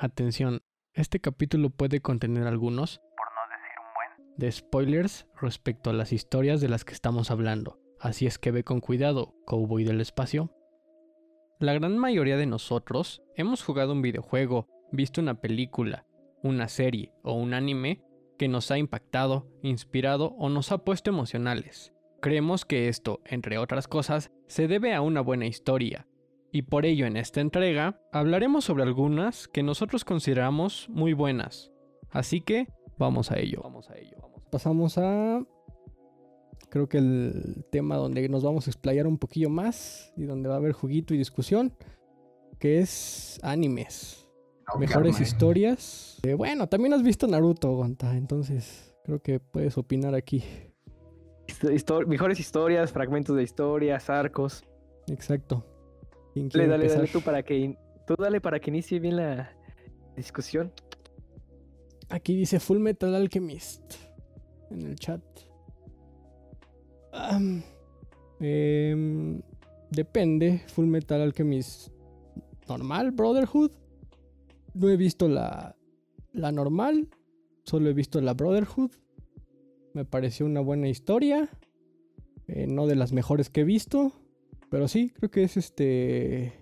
Atención, este capítulo puede contener algunos, por no decir un buen, de spoilers respecto a las historias de las que estamos hablando. Así es que ve con cuidado, cowboy del espacio. La gran mayoría de nosotros hemos jugado un videojuego, visto una película, una serie o un anime que nos ha impactado, inspirado o nos ha puesto emocionales. Creemos que esto, entre otras cosas, se debe a una buena historia, y por ello en esta entrega hablaremos sobre algunas que nosotros consideramos muy buenas. Así que vamos a ello. Vamos a ello. Pasamos a creo que el tema donde nos vamos a explayar un poquillo más y donde va a haber juguito y discusión, que es animes. Mejores historias. Eh, bueno, también has visto Naruto, Gonta, entonces creo que puedes opinar aquí. mejores historias, fragmentos de historias, arcos. Exacto. Dale, dale, dale tú para que tú dale para que inicie bien la discusión. Aquí dice Full Metal Alchemist en el chat. Em, depende. Full Metal Alchemist normal, Brotherhood. No he visto la, la normal. Solo he visto la Brotherhood. Me pareció una buena historia. Eh, no de las mejores que he visto. Pero sí, creo que es este.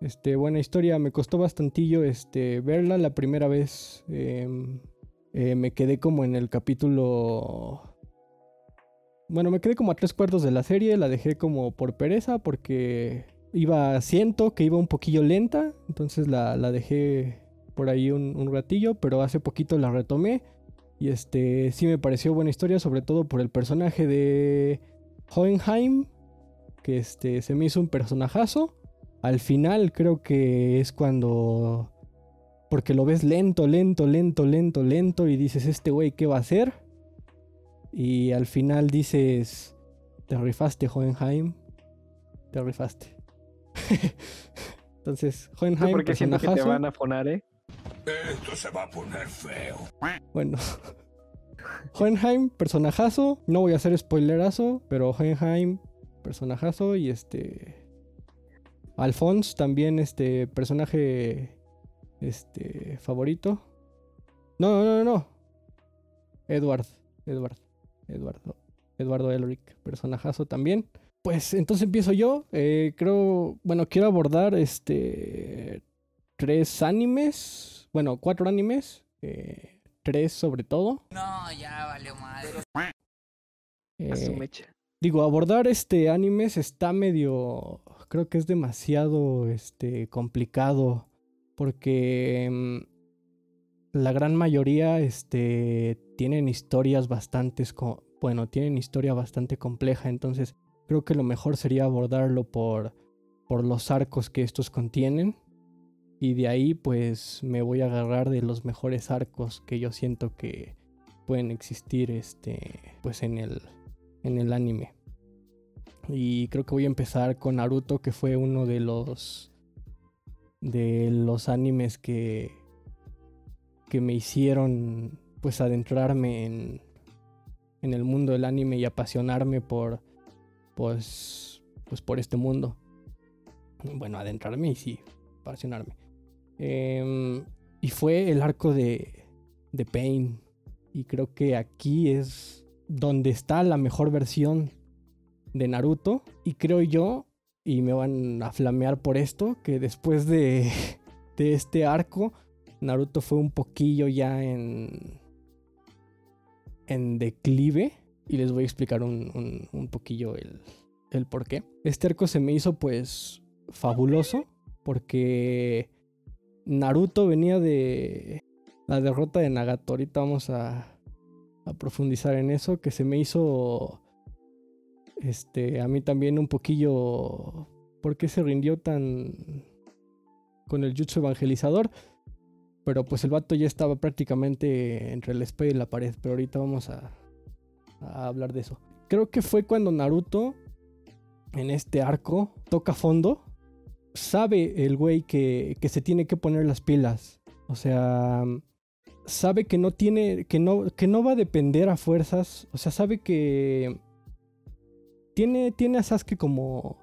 Este, buena historia. Me costó bastantillo este, verla la primera vez. Em, eh, me quedé como en el capítulo bueno, me quedé como a tres cuartos de la serie, la dejé como por pereza porque iba, siento que iba un poquillo lenta, entonces la, dejé por ahí un, ratillo, pero hace poquito la retomé y este sí me pareció buena historia, sobre todo por el personaje de Hohenheim, que este se me hizo un personajazo. Al final creo que es cuando porque lo ves lento, lento, lento, lento, lento y dices, este güey, ¿qué va a hacer? Y al final dices, te rifaste, Hohenheim. Te rifaste. Entonces, Hohenheim. porque siento que te van a poner, ¿eh? Esto se va a poner feo. Bueno. Hohenheim, personajazo. No voy a hacer spoilerazo, pero Hohenheim, personajazo. Y este. Alphonse, también este personaje. Este. favorito. No, no, no, no. Edward. Edward. Eduardo, Eduardo Elric, personajazo también. Pues entonces empiezo yo. Eh, creo, bueno, quiero abordar este tres animes, bueno, cuatro animes, eh, tres sobre todo. No, ya valió madre. Eh, digo, abordar este animes está medio, creo que es demasiado, este, complicado porque mm, la gran mayoría este, tienen historias bastante, bueno, tienen historia bastante compleja, entonces creo que lo mejor sería abordarlo por, por los arcos que estos contienen. Y de ahí pues me voy a agarrar de los mejores arcos que yo siento que pueden existir este, pues en el, en el anime. Y creo que voy a empezar con Naruto, que fue uno de los de los animes que que me hicieron pues adentrarme en, en el mundo del anime y apasionarme por pues pues por este mundo. Bueno, adentrarme y sí, apasionarme. Em, y fue el arco de, de Pain. Y creo que aquí es donde está la mejor versión de Naruto. Y creo yo, y me van a flamear por esto, que después de, de este arco Naruto fue un poquillo ya en, en declive. Y les voy a explicar un, un, poquillo el, el por qué. Este arco se me hizo pues fabuloso. Porque Naruto venía de la derrota de Nagato. Ahorita vamos a, a profundizar en eso. Que se me hizo este, a mí también un poquillo. ¿Por qué se rindió tan con el jutsu evangelizador? Pero pues el vato ya estaba prácticamente entre el espejo y la pared. Pero ahorita vamos a, hablar de eso. Creo que fue cuando Naruto, en este arco, toca fondo. Sabe el güey que, que se tiene que poner las pilas. O sea, sabe que no tiene, que no, que no va a depender a fuerzas. O sea, sabe que tiene, tiene a Sasuke como,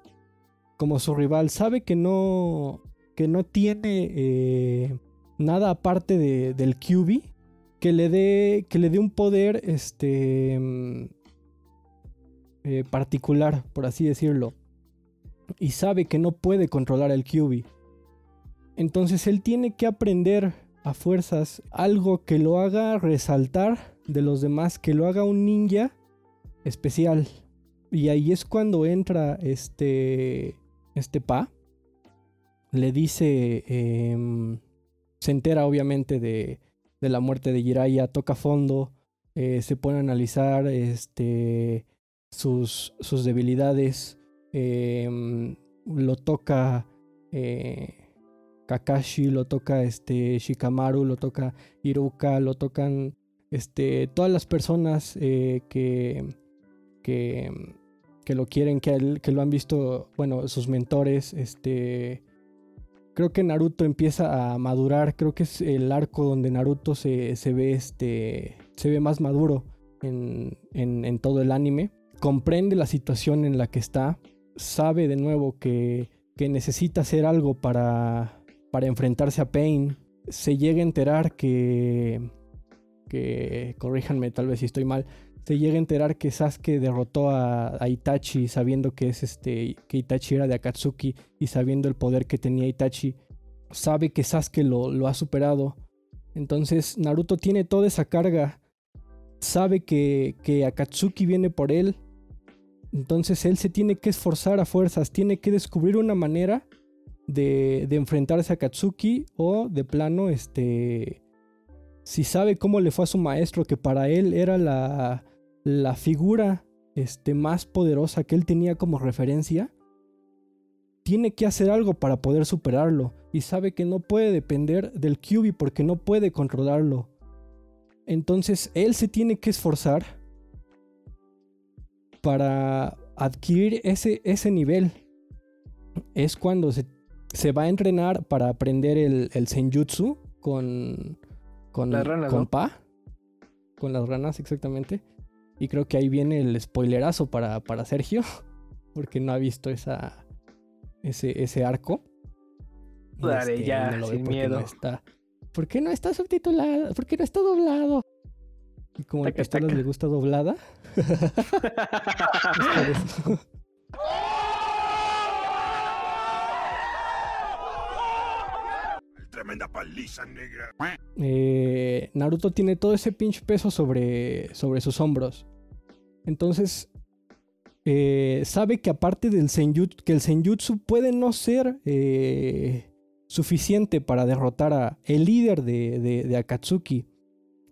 como su rival. Sabe que no, que no tiene eh, nada aparte de, del QB que le dé que le dé un poder este mm, eh, particular, por así decirlo. Y sabe que no puede controlar el QB. Entonces él tiene que aprender a fuerzas algo que lo haga resaltar de los demás, que lo haga un ninja especial. Y ahí es cuando entra este, este Pa. Le dice, em, se entera obviamente de, de, la muerte de Jiraiya, toca fondo, eh, se pone a analizar este, sus, sus debilidades, em, lo toca eh, Kakashi, lo toca este, Shikamaru, lo toca Iruka, lo tocan este, todas las personas eh, que, que que lo quieren, que, que lo han visto, bueno, sus mentores, este... Creo que Naruto empieza a madurar, creo que es el arco donde Naruto se, ve, este, se ve más maduro en, en, todo el anime. Comprende la situación en la que está, sabe de nuevo que, que necesita hacer algo para, para enfrentarse a Pain. Se llega a enterar que, que, corríjanme tal vez si estoy mal, se llega a enterar que Sasuke derrotó a, Itachi sabiendo que es este que Itachi era de Akatsuki y sabiendo el poder que tenía Itachi, sabe que Sasuke lo, lo ha superado. Entonces Naruto tiene toda esa carga, sabe que, que Akatsuki viene por él, entonces él se tiene que esforzar a fuerzas, tiene que descubrir una manera de, de enfrentarse a Akatsuki o de plano este si sabe cómo le fue a su maestro, que para él era la, la figura este, más poderosa que él tenía como referencia, tiene que hacer algo para poder superarlo y sabe que no puede depender del QB porque no puede controlarlo. Entonces él se tiene que esforzar para adquirir ese, ese nivel. Es cuando se, se, va a entrenar para aprender el, el senjutsu con, con, con Pa. Con las ranas, exactamente. Y creo que ahí viene el spoilerazo para, para Sergio, porque no ha visto esa, ese, ese arco. Dale, este, ya, sin miedo. está, ¿Por qué no está subtitulado? ¿Por qué no está doblado? Y como a Pistolas le gusta doblada. Eh, Naruto tiene todo ese pinche peso sobre, sobre sus hombros. Entonces, eh, sabe que aparte del senjutsu, que el senjutsu puede no ser eh, suficiente para derrotar a el líder de, Akatsuki,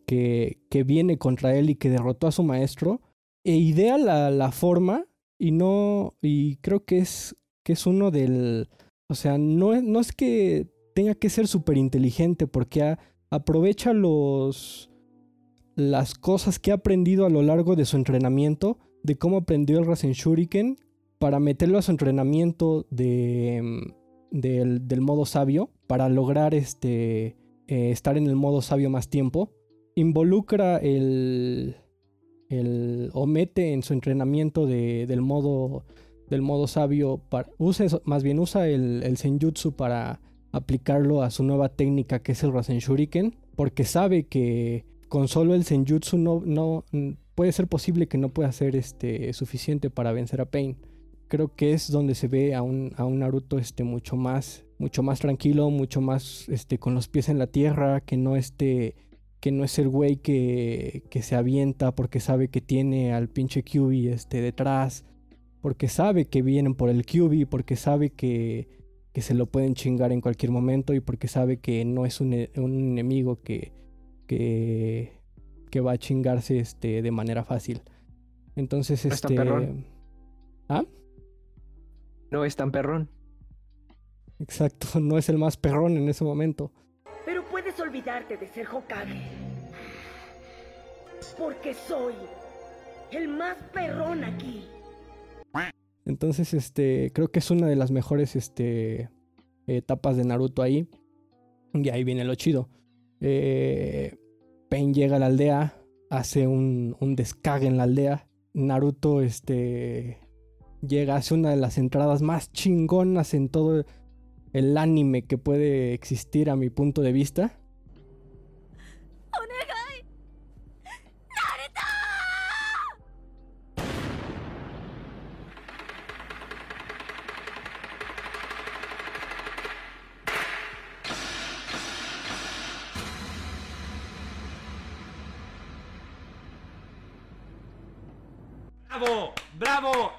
que, que, viene contra él y que derrotó a su maestro, e idea la, forma y no, y creo que es, que es uno del, o sea, no, no es que tenga que ser súper inteligente porque aprovecha los, las cosas que ha aprendido a lo largo de su entrenamiento, de cómo aprendió el Rasen Shuriken, para meterlo a su entrenamiento de, mm, del, modo sabio, para lograr este, eh, estar en el modo sabio más tiempo. Involucra el, el o mete en su entrenamiento del modo del modo sabio para, usa más bien usa el, el senjutsu para aplicarlo a su nueva técnica que es el Rasen Shuriken porque sabe que con solo el senjutsu no, no puede ser posible que no pueda ser este, suficiente para vencer a Pain. Creo que es donde se ve a un, a un Naruto este, mucho más mucho más tranquilo, mucho más este, con los pies en la tierra, que no este, que no es el güey que, que se avienta porque sabe que tiene al pinche QB este, detrás, porque sabe que vienen por el QB, porque sabe que, que se lo pueden chingar en cualquier momento y porque sabe que no es un, un enemigo que, que, va a chingarse este, de manera fácil. Entonces, no este. perrón. ¿Ah? No es tan perrón. Exacto, no es el más perrón en ese momento. Pero puedes olvidarte de ser Hokage. Porque soy el más perrón aquí. Entonces, este, creo que es una de las mejores este, etapas de Naruto ahí. Y ahí viene lo chido. Eh, Pain llega a la aldea, hace un, un en la aldea. Naruto este, llega, hace una de las entradas más chingonas en todo, el anime que puede existir a mi punto de vista.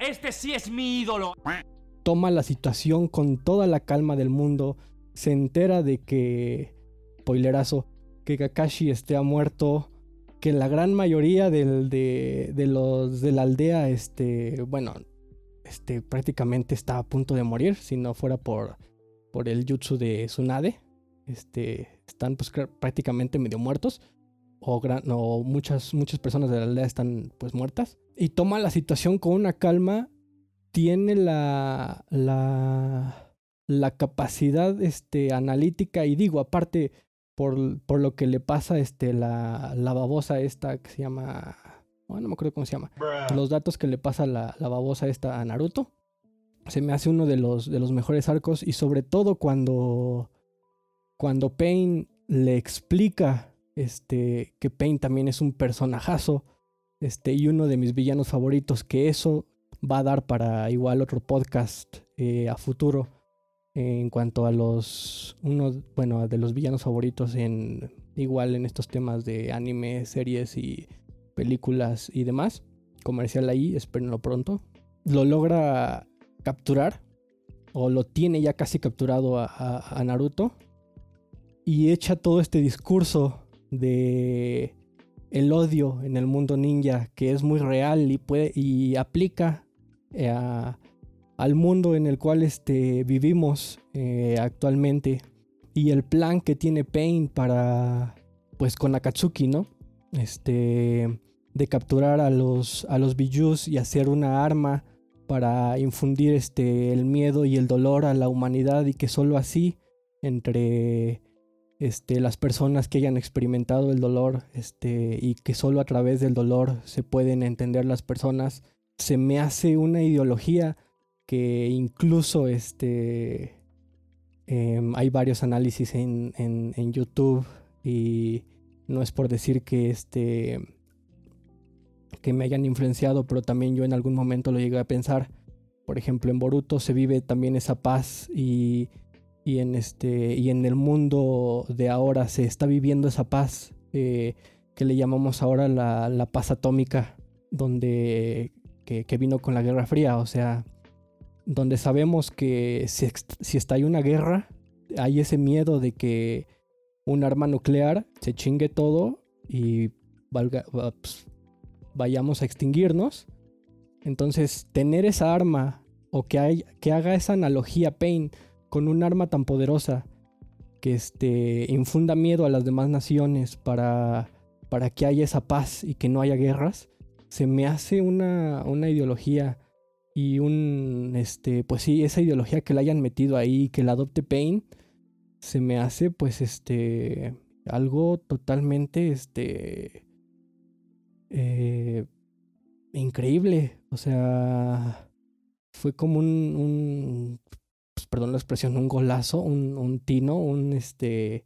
Este sí es mi ídolo toma la situación con toda la calma del mundo, se entera de que, spoilerazo, que Kakashi esté muerto, que la gran mayoría de, los de la aldea, este, bueno, este, prácticamente está a punto de morir, si no fuera por, por el jutsu de Tsunade. Este, están pues prácticamente medio muertos. O, o, muchas, muchas personas de la aldea están pues muertas. Y toma la situación con una calma tiene la, la, la capacidad este, analítica y digo, aparte por, por lo que le pasa este, la, la babosa esta que se llama... Bueno, no me acuerdo cómo se llama. Los datos que le pasa la, la babosa esta a Naruto. Se me hace uno de los, de los mejores arcos y sobre todo cuando, cuando Pain le explica este, que Pain también es un personajazo este, y uno de mis villanos favoritos, que eso va a dar para igual otro podcast eh, a futuro en cuanto a los uno bueno de los villanos favoritos en igual en estos temas de anime series y películas y demás. Comercial ahí espérenlo pronto. Lo logra capturar o lo tiene ya casi capturado a Naruto y echa todo este discurso de el odio en el mundo ninja que es muy real y puede y aplica eh, al mundo en el cual este, vivimos eh, actualmente y el plan que tiene Pain para, pues con Akatsuki, ¿no? Este, de capturar a los, a los Bijus y hacer una arma para infundir este, el miedo y el dolor a la humanidad y que solo así entre este, las personas que hayan experimentado el dolor este, y que solo a través del dolor se pueden entender las personas se me hace una ideología que incluso este, em, hay varios análisis en, en, YouTube y no es por decir que este que me hayan influenciado, pero también yo en algún momento lo llegué a pensar. Por ejemplo, en Boruto se vive también esa paz y, y en este y en el mundo de ahora se está viviendo esa paz eh, que le llamamos ahora la, la paz atómica, donde que, vino con la Guerra Fría, o sea, donde sabemos que si, si estalla una guerra, hay ese miedo de que un arma nuclear se chingue todo y valga, pues, vayamos a extinguirnos. Entonces, tener esa arma o que, hay, que haga esa analogía Pain con un arma tan poderosa que este, infunda miedo a las demás naciones para, para que haya esa paz y que no haya guerras, se me hace una, una ideología y un, este, pues sí, esa ideología que la hayan metido ahí, que la adopte Pain, se me hace pues este, algo totalmente, este, eh, increíble. O sea, fue como un pues, perdón la expresión, un golazo, un, tino, un, este,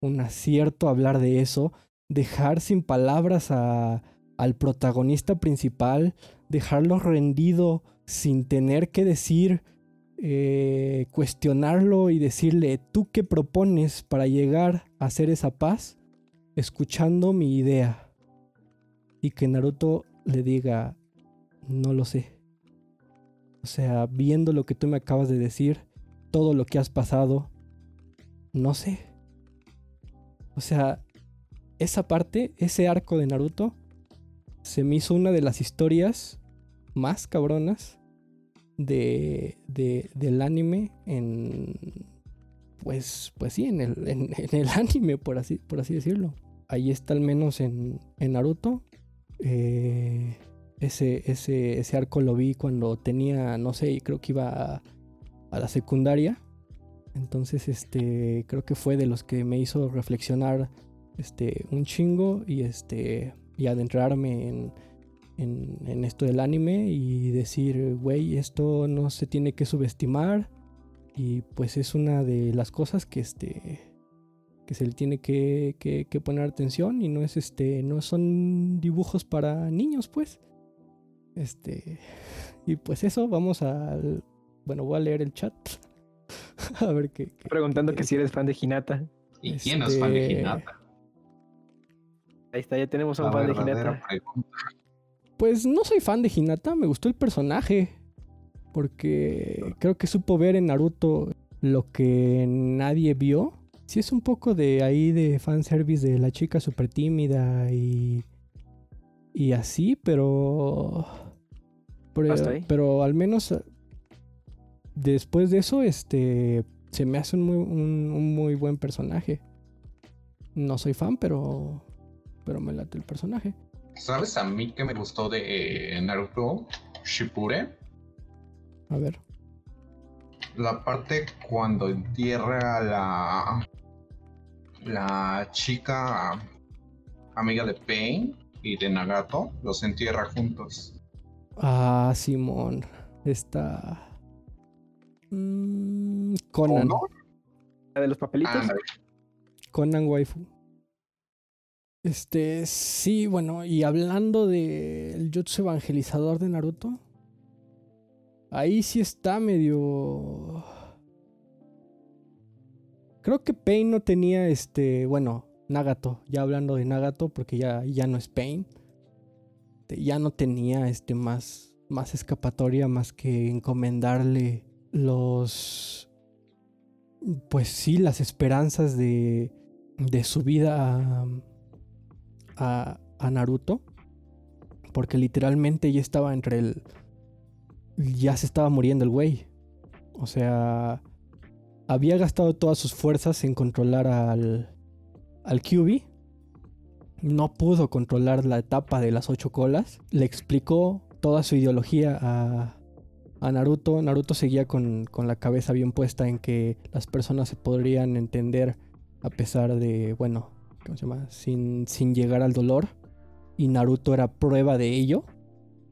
un acierto hablar de eso, dejar sin palabras a al protagonista principal, dejarlo rendido sin tener que decir, eh, cuestionarlo y decirle, ¿tú qué propones para llegar a hacer esa paz? Escuchando mi idea. Y que Naruto le diga, no lo sé. O sea, viendo lo que tú me acabas de decir, todo lo que has pasado, no sé. O sea, esa parte, ese arco de Naruto, se me hizo una de las historias más cabronas de, del anime en pues pues sí en el, en, el anime por así por así decirlo ahí está al menos en, en Naruto eh, ese, ese, ese arco lo vi cuando tenía no sé creo que iba a, la secundaria entonces este creo que fue de los que me hizo reflexionar este un chingo y este y adentrarme en, esto del anime y decir, güey, esto no se tiene que subestimar. Y pues es una de las cosas que este que se le tiene que, que, poner atención y no es este no son dibujos para niños pues este y pues eso vamos al bueno voy a leer el chat. A ver qué, preguntando que si eres fan de Hinata. Y quién es fan de este, Hinata ahí está ya tenemos a un fan de Hinata. pues no soy fan de Hinata me gustó el personaje porque creo que supo ver en Naruto lo que nadie vio. Sí es un poco de ahí de fanservice de la chica súper tímida y, y así, pero... Pero, pero, al menos después de eso, este, se me hace un muy, un, muy buen personaje. No soy fan, pero, pero me late el personaje. ¿Sabes a mí que me gustó de Naruto Shippuden? A ver. La parte cuando entierra a la. La chica amiga de Pain y de Nagato, los entierra juntos. Ah, Simón. Está. Mm, Conan. ¿La de los papelitos? Conan Waifu. Este, sí, bueno, y hablando del Jutsu evangelizador de Naruto, Ahí sí está medio... Creo que Pain no tenía este, bueno, Nagato, ya hablando de Nagato, porque ya, ya no es Pain. Ya no tenía este más, más escapatoria más que encomendarle los... Pues sí, las esperanzas de, de su vida a, a Naruto. Porque literalmente ya estaba entre el ya se estaba muriendo el güey. O sea, había gastado todas sus fuerzas en controlar al, al QB. No pudo controlar la etapa de las ocho colas. Le explicó toda su ideología a, a Naruto. Naruto seguía con, con, la cabeza bien puesta en que las personas se podrían entender a pesar de, bueno, ¿cómo se llama? Sin, sin llegar al dolor. Y Naruto era prueba de ello.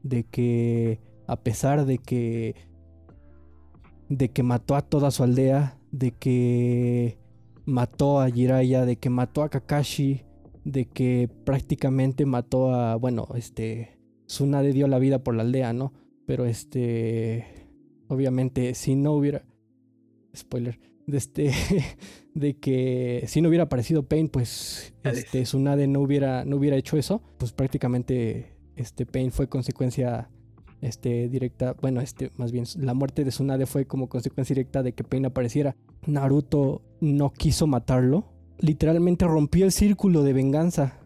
De que a pesar de que de que mató a toda su aldea, de que mató a Jiraiya, de que mató a Kakashi, de que prácticamente mató a, bueno, este Tsunade dio la vida por la aldea, ¿no? Pero este obviamente si no hubiera spoiler de este de que si no hubiera aparecido Pain, pues este Tsunade no hubiera no hubiera hecho eso, pues prácticamente este Pain fue consecuencia este, directa, bueno, este, más bien, la muerte de Tsunade fue como consecuencia directa de que Pain apareciera. Naruto no quiso matarlo, literalmente rompió el círculo de venganza.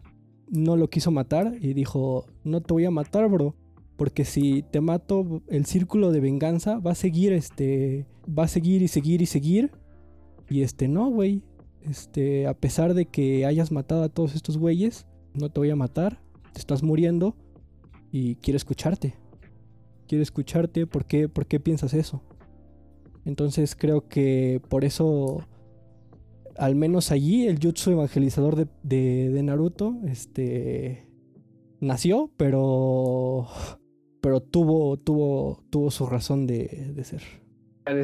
No lo quiso matar y dijo, no te voy a matar, bro. Porque si te mato, el círculo de venganza va a seguir, este, va a seguir y seguir y seguir. Y este, no, güey. Este, a pesar de que hayas matado a todos estos güeyes, no te voy a matar. Te estás muriendo y quiero escucharte quiero escucharte, ¿por qué, ¿por qué piensas eso? Entonces creo que por eso, al menos allí, el jutsu evangelizador de, de, Naruto, este, nació, pero, pero tuvo, tuvo, tuvo su razón de, de ser.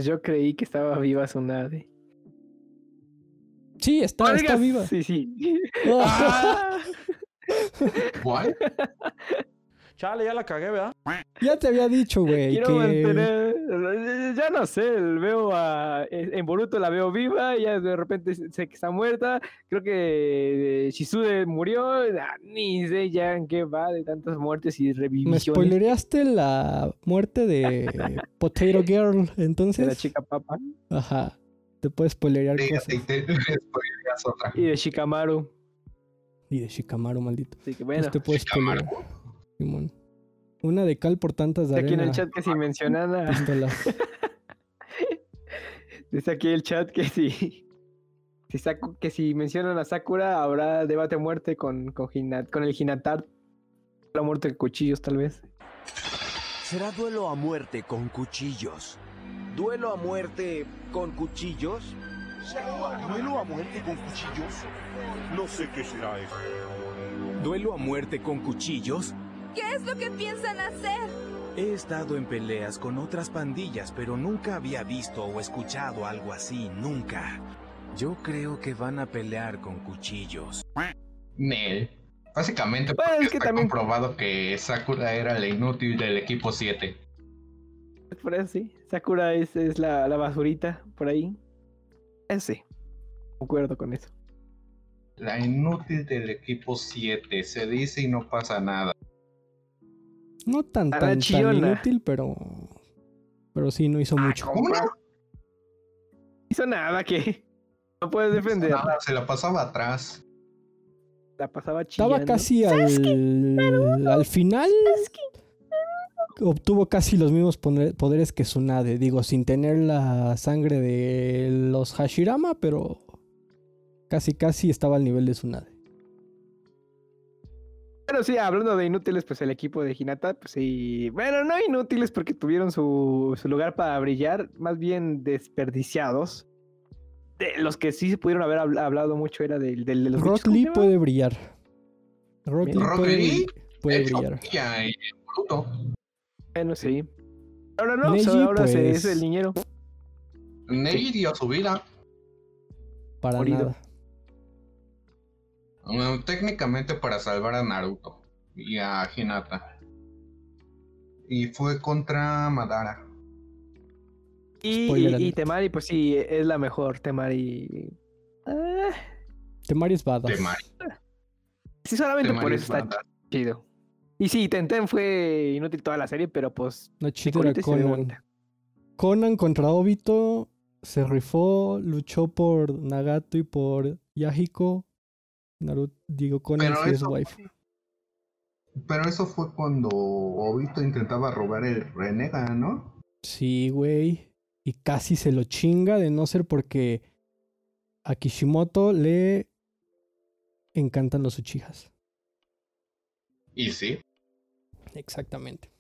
Yo creí que estaba viva Tsunade. Sí, está, está viva. Sí, sí. ¿Cuál? Chale, ya la cagué, ¿verdad? Ya te había dicho, güey. Quiero que... mantener. Ya no sé, veo a. En Boruto la veo viva, y ya de repente sé que está muerta. Creo que Shizude murió. Ah, ni sé ya en qué va de tantas muertes y revisiones. Me spoilereaste la muerte de Potato Girl, entonces. De la chica papa. Ajá. Te puedes spoilerear cosas. Y de Shikamaru. Y de Shikamaru, maldito. Así que bueno. Pues te puedes Una de cal por tantas de Aquí en el chat que si mencionan a... Dice aquí el chat que si... si que si mencionan a Sakura habrá debate a muerte con, con, con el Hinatar. La muerte de cuchillos tal vez. Será duelo a muerte con cuchillos. ¿Duelo a muerte con cuchillos? ¿Duelo a muerte con cuchillos? No sé qué será eso. ¿Duelo a muerte con cuchillos? ¿Qué es lo que piensan hacer? He estado en peleas con otras pandillas, pero nunca había visto o escuchado algo así, nunca. Yo creo que van a pelear con cuchillos. Nel. Básicamente porque es que está también... comprobado que Sakura era la inútil del equipo 7. Por eso sí. Sakura es, es la, la, basurita por ahí. Ese. Concuerdo con eso. La inútil del equipo 7. Se dice y no pasa nada. No tan, tan, tan, inútil, pero. Pero sí, no hizo ah, mucho. ¿Cómo no? Hizo nada que. No puedes defender. Nada, se la pasaba atrás. La pasaba chillando. Estaba casi al, al final. Obtuvo casi los mismos poderes que Tsunade. Digo, sin tener la sangre de los Hashirama, pero casi casi estaba al nivel de Tsunade. Pero sí, hablando de inútiles, pues el equipo de Hinata, pues sí. Bueno, no inútiles porque tuvieron su, su lugar para brillar, más bien desperdiciados. De los que sí se pudieron haber hablado mucho era del, del de los Rock Lee puede brillar. Rock Lee puede, puede brillar. Bueno, sí. Ahora no, Neji, ahora pues... es el niñero. Neji dio su vida. Para nada técnicamente para salvar a Naruto y a Hinata. Y fue contra Madara. Y, Temari, pues sí, es la mejor. Temari. Ah. Temari es badass. Temari. Sí, solamente por eso está chido. Y sí, Tenten fue inútil toda la serie, pero pues. No chido era Conan. Conan contra Obito se rifó, luchó por Nagato y por Yahiko Naruto, digo, con pero eso, wife. Pero eso fue cuando Obito intentaba robar el Renega, ¿no? Sí, güey. Y casi se lo chinga de no ser porque a Kishimoto le encantan los Uchijas. ¿Y sí? Exactamente.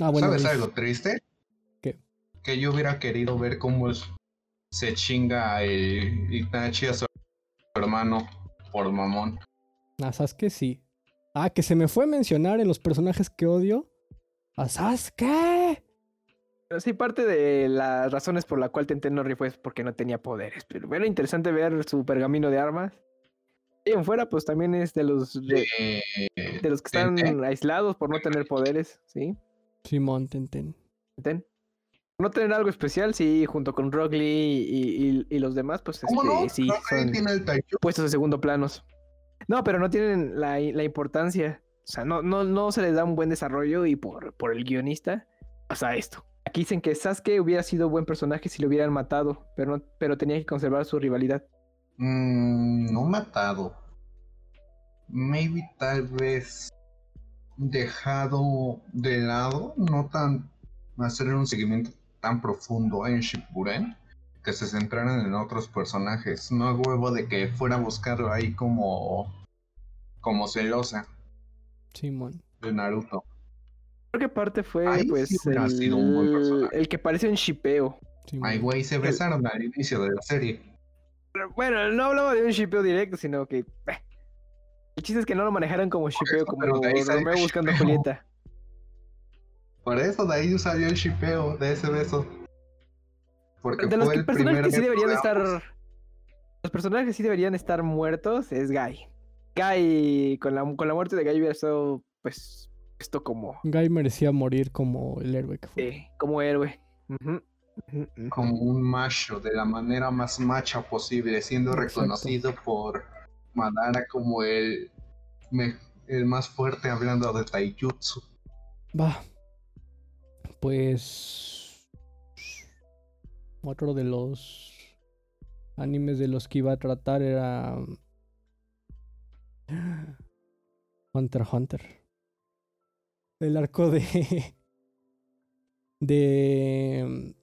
Ah, ¿Sabes algo triste? ¿Qué? Que yo hubiera querido ver cómo es se chinga el Itachi a su hermano por mamón. A Sasuke sí. Ah, que se me fue a mencionar en los personajes que odio. A Sasuke. Pero sí, parte de las razones por la cual Tenten no rifó es porque no tenía poderes. Pero era interesante ver su pergamino de armas. Y en fuera, pues también es de los de, los que están aislados por no tener poderes, ¿sí? Simón, Tenten. Tenten no tener algo especial, sí, junto con Rock Lee y, los demás, pues este, sí, son puestos de segundo planos. No, pero no tienen la, importancia. O sea, no, no, no se les da un buen desarrollo y por, por el guionista pasa esto. Aquí dicen que Sasuke hubiera sido buen personaje si lo hubieran matado, pero, pero tenía que conservar su rivalidad. Mm, no matado. Maybe tal vez dejado de lado, no tan hacer un seguimiento tan profundo en Shippuden que se centraran en otros personajes. No a huevo de que fuera a buscarlo ahí como. como celosa. Simón. de Naruto. Creo que parte fue pues el, el, que parece un shipeo. Ay, güey, se besaron al inicio de la serie. bueno, no hablaba de un shipeo directo, sino que. Eh, el chiste es que no lo manejaron como shipeo, como Romeo buscando a Julieta. Por eso de ahí salió el shipeo de ese beso. Porque de los personajes que sí deberían estar. Los personajes que sí deberían estar muertos es Guy. Guy, con la, con la muerte de Guy hubiera estado, pues, esto como. Guy merecía morir como el héroe que fue. Sí, como héroe. Como un macho, de la manera más macha posible, siendo reconocido por Madara como el, el más fuerte hablando de Taijutsu. Va, pues otro de los animes de los que iba a tratar era Hunter Hunter. El arco de de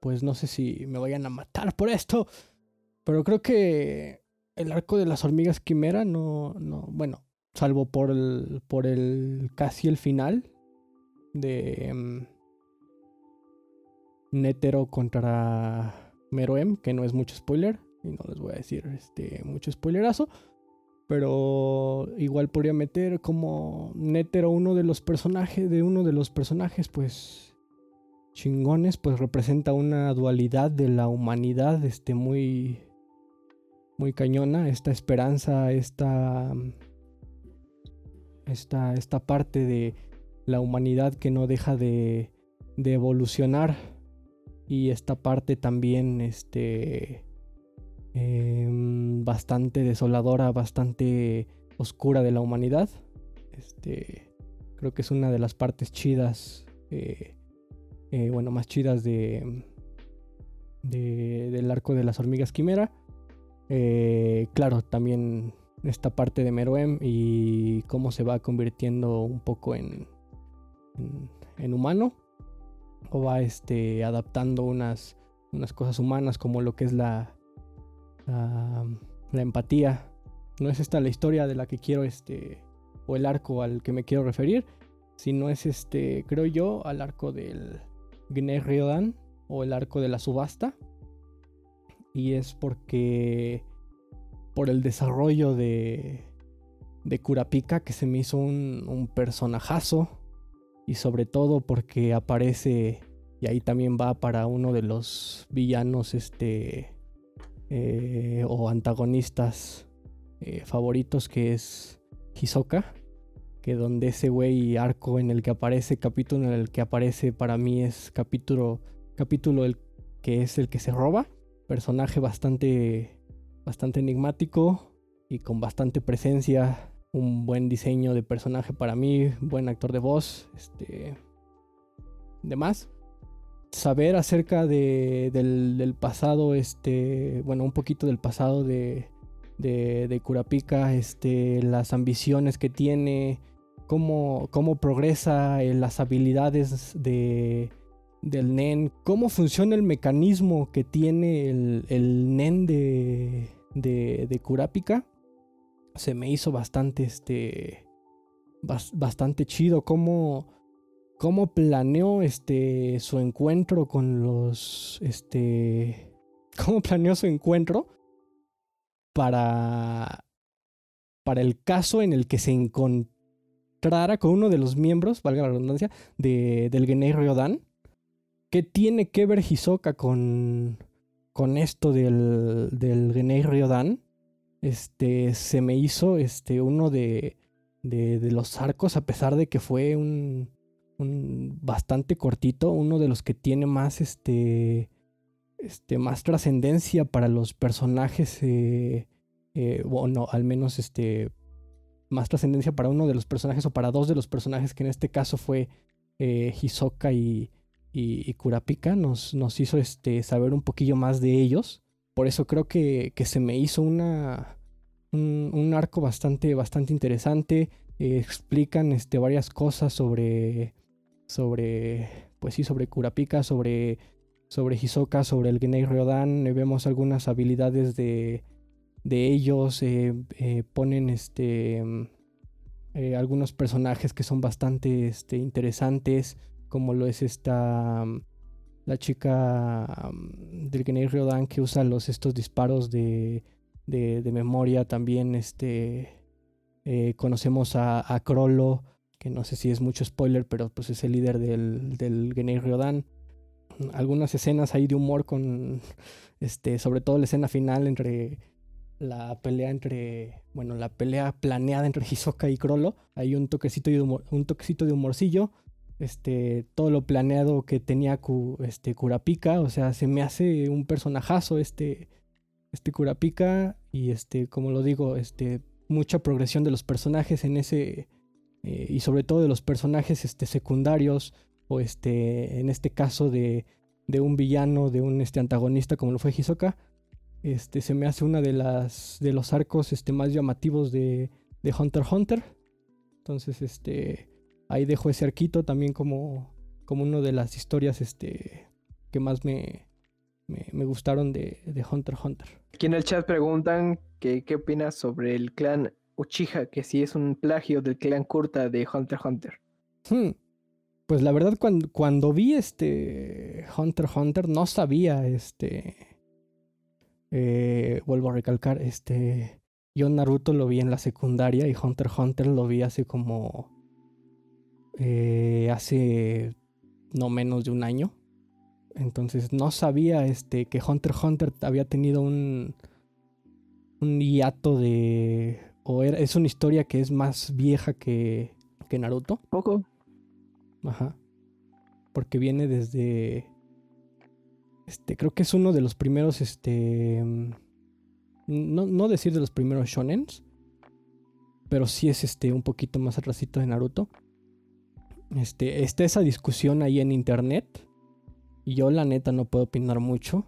pues no sé si me vayan a matar por esto, pero creo que el arco de las hormigas quimera no no bueno, salvo por el por el casi el final de mm, Netero contra Meroem, que no es mucho spoiler, y no les voy a decir este, mucho spoilerazo. Pero igual podría meter como Netero uno de los personajes, de uno de los personajes, pues chingones, pues representa una dualidad de la humanidad, este, muy, muy cañona, esta esperanza, esta, esta, esta parte de la humanidad que no deja de, de evolucionar y esta parte también, este, Em, bastante desoladora, bastante oscura de la humanidad. Este, creo que es una de las partes chidas, eh, eh, bueno, más chidas de, del arco de las hormigas quimera. Eh, claro, también esta parte de Meroem y cómo se va convirtiendo un poco en, en, humano o va este, adaptando unas, unas cosas humanas como lo que es la, la, empatía. No es esta la historia de la que quiero, este, o el arco al que me quiero referir, sino es este, creo yo, al arco del Gne Ryodan o el arco de la subasta. Y es porque por el desarrollo de, de Kurapika que se me hizo un, un personajazo y sobre todo porque aparece y ahí también va para uno de los villanos este eh, o antagonistas eh, favoritos que es Hisoka. Que donde ese güey arco en el que aparece, capítulo en el que aparece para mí es capítulo, capítulo el que es el que se roba. Personaje bastante, bastante enigmático y con bastante presencia. Un buen diseño de personaje para mí, buen actor de voz, este, demás saber acerca de, del, pasado, este, bueno, un poquito del pasado de, de, de Kurapika, este, las ambiciones que tiene, cómo, cómo progresa en las habilidades de, del NEN, cómo funciona el mecanismo que tiene el, el NEN de, de, de Kurapika. Se me hizo bastante, este, bastante chido, cómo cómo planeó este su encuentro con los este cómo planeó su encuentro para para el caso en el que se encontrara con uno de los miembros, valga la redundancia, de, del Genei Ryodan. ¿Qué tiene que ver Hisoka con, con esto del, del Genei? Este, se me hizo este, uno de, de, los arcos, a pesar de que fue un, un bastante cortito, uno de los que tiene más este, este más trascendencia para los personajes, eh, eh, o no, al menos este, más trascendencia para uno de los personajes o para dos de los personajes que en este caso fue eh, Hisoka y, y, Kurapika, nos, nos hizo este, saber un poquillo más de ellos. Por eso creo que, que se me hizo una, un, arco bastante, bastante interesante. explican este, varias cosas sobre sobre, pues sí, sobre Kurapika, sobre, sobre Hisoka, sobre el Genei Ryodan. Eh, vemos algunas habilidades de, de ellos. Eh, eh, ponen este, mm, algunos personajes que son bastante este, interesantes, como lo es esta mm, la chica mm, del Genei Ryodan que usa los, estos disparos de, memoria. También este, conocemos a, a Crollo que no sé si es mucho spoiler, pero pues es el líder del, del Genei Ryodan. Algunas escenas ahí de humor con, este, sobre todo la escena final entre la pelea entre, bueno, la pelea planeada entre Hisoka y Crollo. Hay un toquecito de, un toquecito de humorcillo. Este, todo lo planeado que tenía este, Kurapika, o sea, se me hace un personajazo este, este Kurapika y este, como lo digo, este, mucha progresión de los personajes en ese, eh, y sobre todo de los personajes este, secundarios o este, en este caso de, de un villano, de un este, antagonista como lo fue Hisoka, este, se me hace una de de los arcos este, más llamativos de, de Hunter x Hunter. Entonces, este, ahí dejo ese arquito también como, como una de las historias este, que más me, me, gustaron de, de, Hunter x Hunter. Aquí en el chat preguntan que, qué opinas sobre el clan Uchiha, que sí es un plagio del clan Kurta de Hunter x Hunter. Hmm. Pues la verdad, cuando, cuando vi este Hunter x Hunter, no sabía este. Eh, vuelvo a recalcar, este. Yo Naruto lo vi en la secundaria y Hunter x Hunter lo vi hace como... Eh, hace no menos de un año. Entonces no sabía este, que Hunter Hunter había tenido un, un hiato de... O era, es una historia que es más vieja que, que Naruto. Poco. Ajá. Porque viene desde... Este, creo que es uno de los primeros, este... No, no decir de los primeros shonens. Pero sí es este un poquito más atrasito de Naruto. Este, está esa discusión ahí en internet. Y yo la neta no puedo opinar mucho.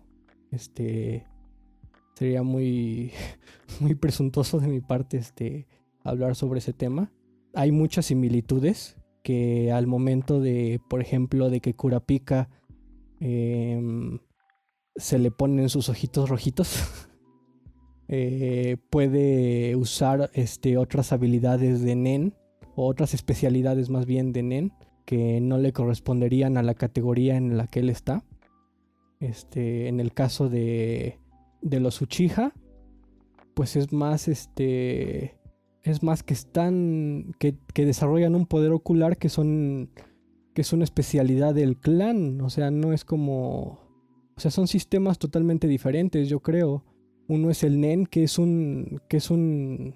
Este sería muy muy presuntuoso de mi parte este hablar sobre ese tema. Hay muchas similitudes que al momento de, por ejemplo, de que Kurapika em, se le ponen sus ojitos rojitos, eh, puede usar este, otras habilidades de Nen, o otras especialidades más bien de Nen, que no le corresponderían a la categoría en la que él está. Este, en el caso de, de los Uchiha, pues es más este es más que están que, desarrollan un poder ocular que son que es una especialidad del clan, o sea, no es como o sea, son sistemas totalmente diferentes, yo creo. Uno es el NEN, que es un que es un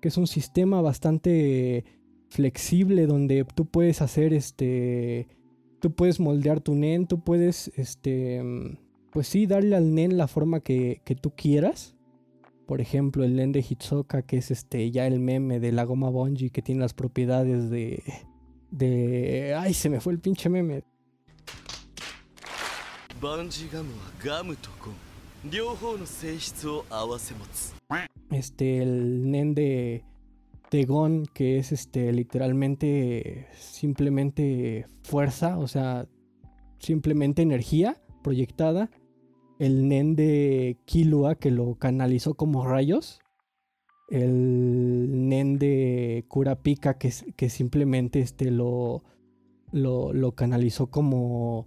que es un sistema bastante flexible donde tú puedes hacer este tú puedes moldear tu NEN, tú puedes este pues sí darle al NEN la forma que, que tú quieras por ejemplo, el Nen de Hitsoka, que es este ya el meme de la goma Bonji, que tiene las propiedades de. de. Ay, se me fue el pinche meme. Este, el Nen de. de Gon, que es este literalmente. simplemente fuerza, o sea, simplemente energía proyectada el nen de Kilua que lo canalizó como rayos, el nen de Kurapika que, que simplemente este, lo, lo, canalizó como,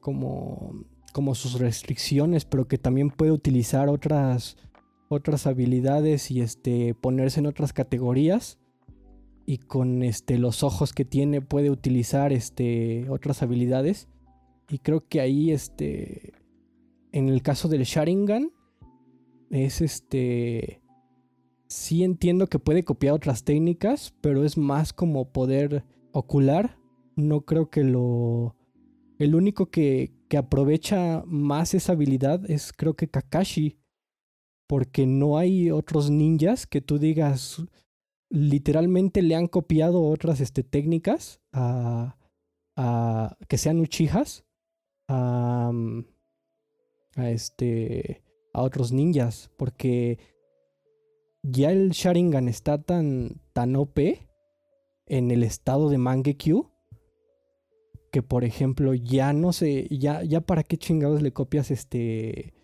como, como sus restricciones, pero que también puede utilizar otras, otras habilidades y este, ponerse en otras categorías. Y con este, los ojos que tiene puede utilizar este, otras habilidades. Y creo que ahí este, en el caso del Sharingan, es este. Sí entiendo que puede copiar otras técnicas, pero es más como poder ocular. No creo que lo. El único que, que aprovecha más esa habilidad es creo que Kakashi. Porque no hay otros ninjas que tú digas. Literalmente le han copiado otras este, técnicas a, a. que sean uchijas. A a este a otros ninjas porque ya el Sharingan está tan tan OP en el estado de Mangekyu que por ejemplo ya no sé ya ya para qué chingados le copias este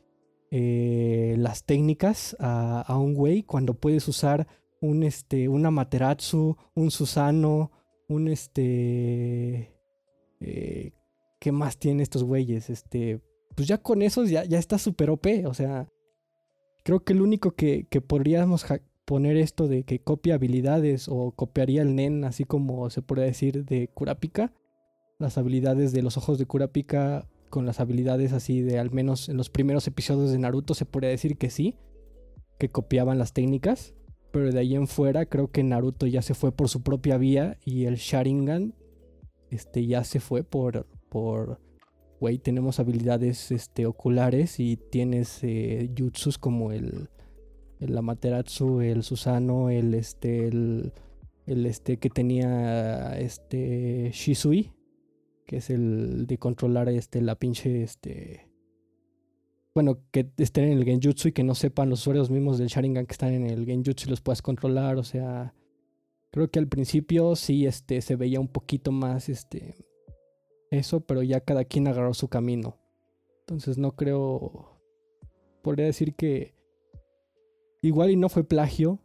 eh, las técnicas a, un güey cuando puedes usar un este un Amaterasu un Susano un este eh, qué más tiene estos güeyes este pues ya con esos ya, ya está súper OP. O sea, creo que el único que, podríamos poner esto de que copia habilidades o copiaría el Nen, así como se puede decir de Kurapika, las habilidades de los ojos de Kurapika con las habilidades así de al menos en los primeros episodios de Naruto se podría decir que sí, que copiaban las técnicas, pero de ahí en fuera creo que Naruto ya se fue por su propia vía y el Sharingan este ya se fue por por güey, tenemos habilidades este, oculares y tienes eh, jutsus como el, el Amaterasu, el Susano, el este, el, este que tenía este Shisui, que es el de controlar este, la pinche este. Bueno, que estén en el Genjutsu y que no sepan los usuarios mismos del Sharingan que están en el Genjutsu y los puedas controlar. O sea, creo que al principio sí este, se veía un poquito más este, eso, pero ya cada quien agarró su camino. Entonces no creo, podría decir que igual y no fue plagio,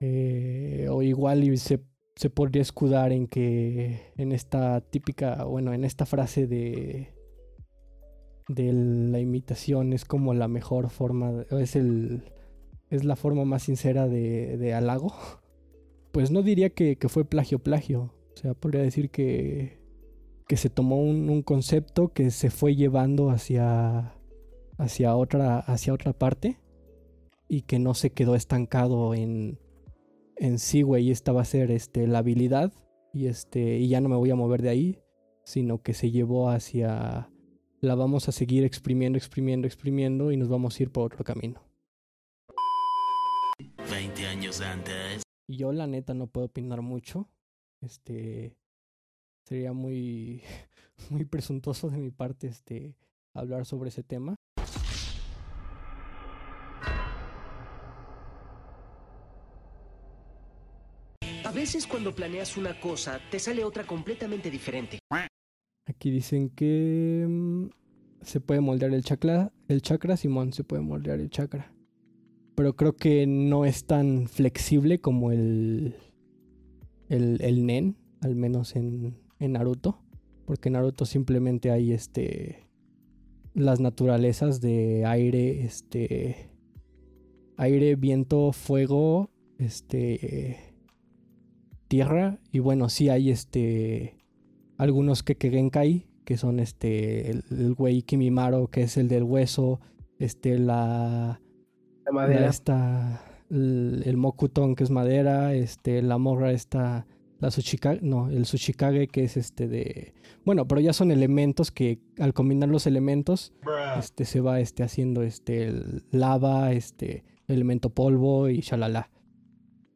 eh, o igual y se, se, podría escudar en que en esta típica, bueno, en esta frase de de la imitación es como la mejor forma, es el es la forma más sincera de, de halago, pues no diría que, fue plagio plagio. O sea, podría decir que, que se tomó un, concepto que se fue llevando hacia, hacia, otra, hacia otra parte y que no se quedó estancado en, en sí, güey, esta va a ser este, la habilidad y, este, y ya no me voy a mover de ahí, sino que se llevó hacia, la vamos a seguir exprimiendo, exprimiendo, exprimiendo y nos vamos a ir por otro camino. 20 años antes. Yo la neta no puedo opinar mucho. Este sería muy muy presuntuoso de mi parte este hablar sobre ese tema. Veces cuando planeas una cosa, te sale otra completamente diferente. Aquí dicen que mm, se puede moldear el chakra, el chakra, Simón, se puede moldear el chakra. Pero creo que no es tan flexible como el, el, el Nen, al menos en, en Naruto. Porque en Naruto simplemente hay este las naturalezas de aire, este aire, viento, fuego, este tierra y bueno, sí hay este algunos Kekegenkai que son este el, güey Kimimaro que es el del hueso, este la la madera esta el, el, Mokuton que es madera, este la morra esta la Tsuchikage, no, el Tsuchikage que es este de bueno, pero ya son elementos que al combinar los elementos este se va este haciendo este lava, este elemento polvo y shalala.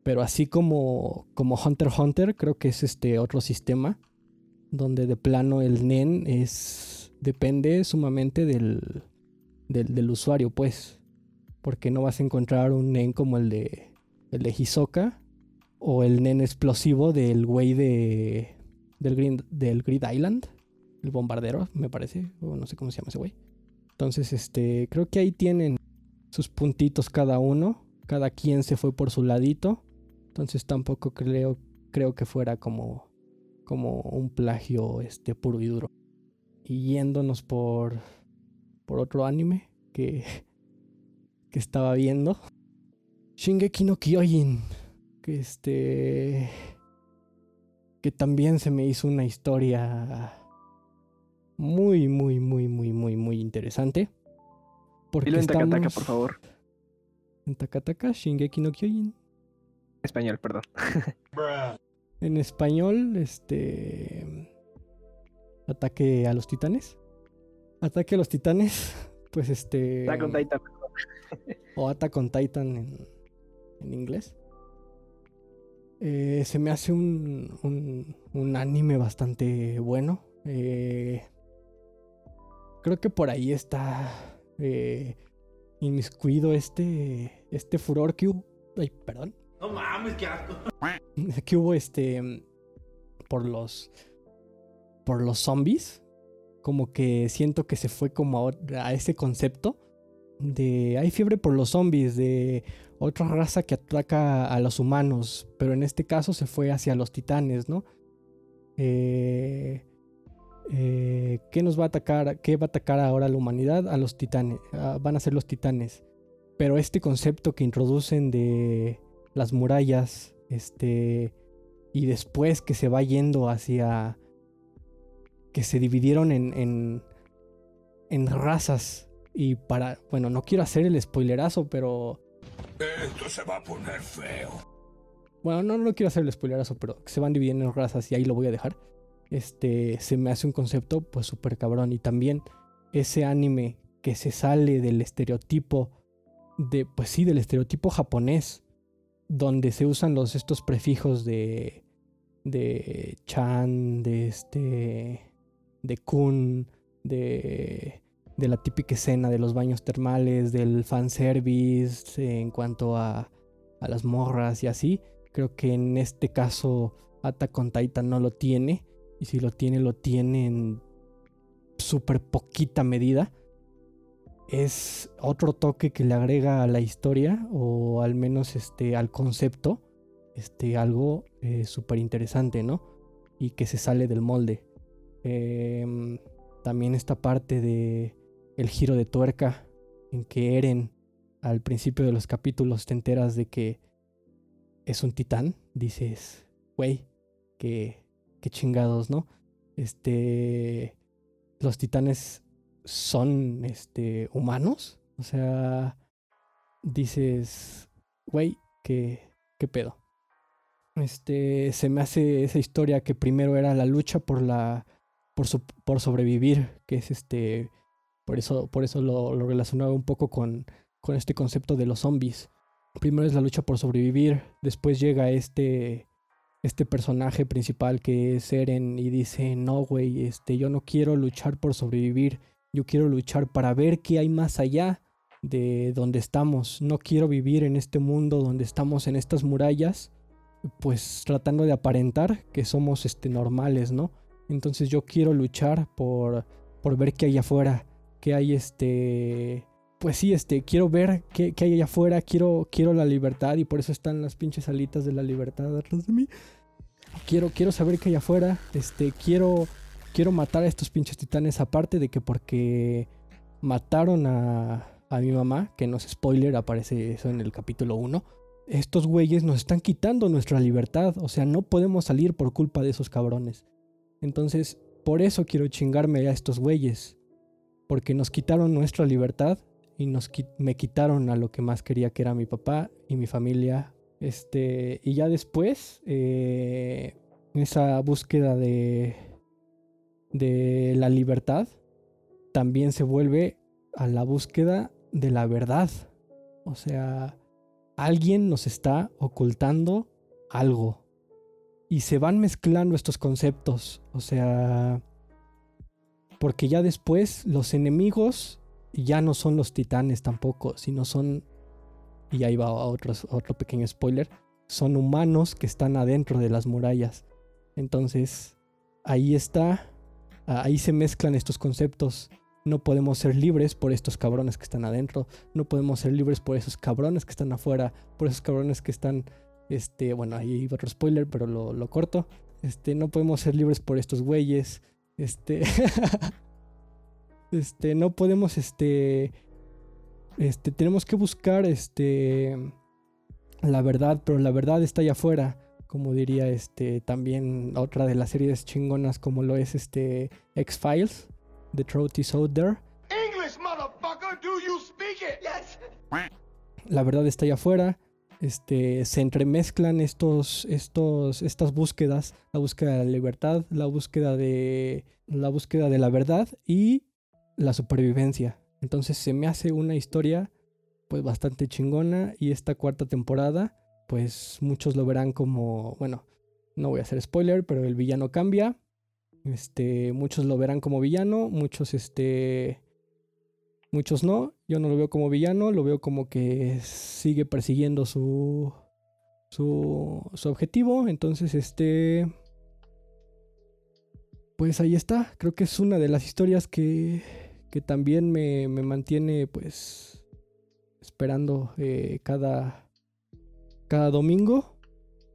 Pero así como, como Hunter Hunter, creo que es este otro sistema. Donde de plano el NEN es. depende sumamente del, del, usuario, pues. Porque no vas a encontrar un NEN como el de. el de Hisoka. O el NEN explosivo del güey de. Del, del Grid Island. El bombardero, me parece. O no sé cómo se llama ese güey. Entonces, este. Creo que ahí tienen sus puntitos cada uno. Cada quien se fue por su ladito. Entonces tampoco creo, creo que fuera como, como un plagio este, puro y duro. Y yéndonos por, por otro anime que, que estaba viendo. Shingeki no Kyojin. Que este. Que también se me hizo una historia muy, muy, muy, muy, muy, muy interesante. Porque Dilo en Takataka, por favor. En Takataka, Shingeki no Kyojin. Español, perdón. en español, este. Ataque a los titanes. Ataque a los titanes. Pues este. Attack on Titan. o Attack on Titan en, en inglés. Eh, se me hace un, un, un anime bastante bueno. Eh, creo que por ahí está eh, inmiscuido este, este furor que... Ay, perdón. No mames, qué asco. Que hubo este. Por los. Por los zombies. Como que siento que se fue como a, ese concepto. De. Hay fiebre por los zombies. De otra raza que ataca a los humanos. Pero en este caso se fue hacia los titanes, ¿no? Eh. Eh, ¿Qué nos va a atacar? ¿Qué va a atacar ahora a la humanidad? A los titanes. Van a ser los titanes. Pero este concepto que introducen de las murallas, este, y después que se va yendo hacia, que se dividieron en, en, en razas, y para, bueno, no quiero hacer el spoilerazo, pero... Esto se va a poner feo. Bueno, no, no quiero hacer el spoilerazo, pero se van dividiendo en razas y ahí lo voy a dejar. Este, se me hace un concepto pues súper cabrón. Y también ese anime que se sale del estereotipo de, pues sí, del estereotipo japonés donde se usan estos prefijos de de chan, de este de kun, de de la típica escena de los baños termales, del fanservice en cuanto a, a las morras y así. Creo que en este caso Attack on Titan no lo tiene. Y si lo tiene, lo tiene en súper poquita medida es otro toque que le agrega a la historia o al menos este, al concepto este, algo eh, súper interesante, ¿no? Y que se sale del molde. Em, también esta parte de el giro de tuerca en que Eren al principio de los capítulos te enteras de que es un titán, dices, güey, qué, qué chingados, ¿no? Este, los titanes son, este, humanos, o sea, dices, güey, qué, qué pedo. Este, se me hace esa historia que primero era la lucha por la, por, por sobrevivir, que es este, por eso, por eso lo, lo relacionaba un poco con, con este concepto de los zombies. Primero es la lucha por sobrevivir, después llega este este personaje principal que es Eren y dice, "No, güey, este yo no quiero luchar por sobrevivir, yo quiero luchar para ver qué hay más allá de donde estamos. No quiero vivir en este mundo donde estamos en estas murallas, pues tratando de aparentar que somos este normales, ¿no? Entonces yo quiero luchar por por ver qué hay afuera, qué hay este pues sí, este, quiero ver qué, hay allá afuera, quiero, quiero la libertad y por eso están las pinches alitas de la libertad atrás de mí. Quiero, quiero saber qué hay afuera, este, quiero, quiero matar a estos pinches titanes, aparte de que porque mataron a, a mi mamá, que no es spoiler, aparece eso en el capítulo 1. Estos güeyes nos están quitando nuestra libertad, o sea, no podemos salir por culpa de esos cabrones. Entonces, por eso quiero chingarme a estos güeyes, porque nos quitaron nuestra libertad y nos, me quitaron a lo que más quería que era mi papá y mi familia. Este, y ya después, eh, esa búsqueda de, de la libertad también se vuelve a la búsqueda de la verdad. O sea, alguien nos está ocultando algo. Y se van mezclando estos conceptos. O sea, porque ya después los enemigos ya no son los titanes tampoco, sino son, y ahí va otro, otro pequeño spoiler, son humanos que están adentro de las murallas. Entonces, ahí está, ahí se mezclan estos conceptos. No podemos ser libres por estos cabrones que están adentro. No podemos ser libres por esos cabrones que están afuera. Por esos cabrones que están. Este. Bueno, ahí va otro spoiler, pero lo, lo corto. Este. No podemos ser libres por estos güeyes. Este. Este, no podemos, este, este, tenemos que buscar, este, la verdad, pero la verdad está allá afuera, como diría, este, también otra de las series chingonas como lo es, este, X-Files, The Truth is Out There. English, motherfucker, do you speak it? Yes. La verdad está allá afuera. Este, se entremezclan estos, estos, estas búsquedas, la búsqueda de la libertad, la búsqueda de, la búsqueda de la verdad y la supervivencia. Entonces se me hace una historia pues bastante chingona y esta cuarta temporada pues muchos lo verán como, bueno, no voy a hacer spoiler, pero el villano cambia. Este, muchos lo verán como villano, muchos este muchos no. Yo no lo veo como villano, lo veo como que sigue persiguiendo su su, su objetivo, entonces este pues ahí está, creo que es una de las historias que que también me, mantiene pues esperando eh, cada, cada domingo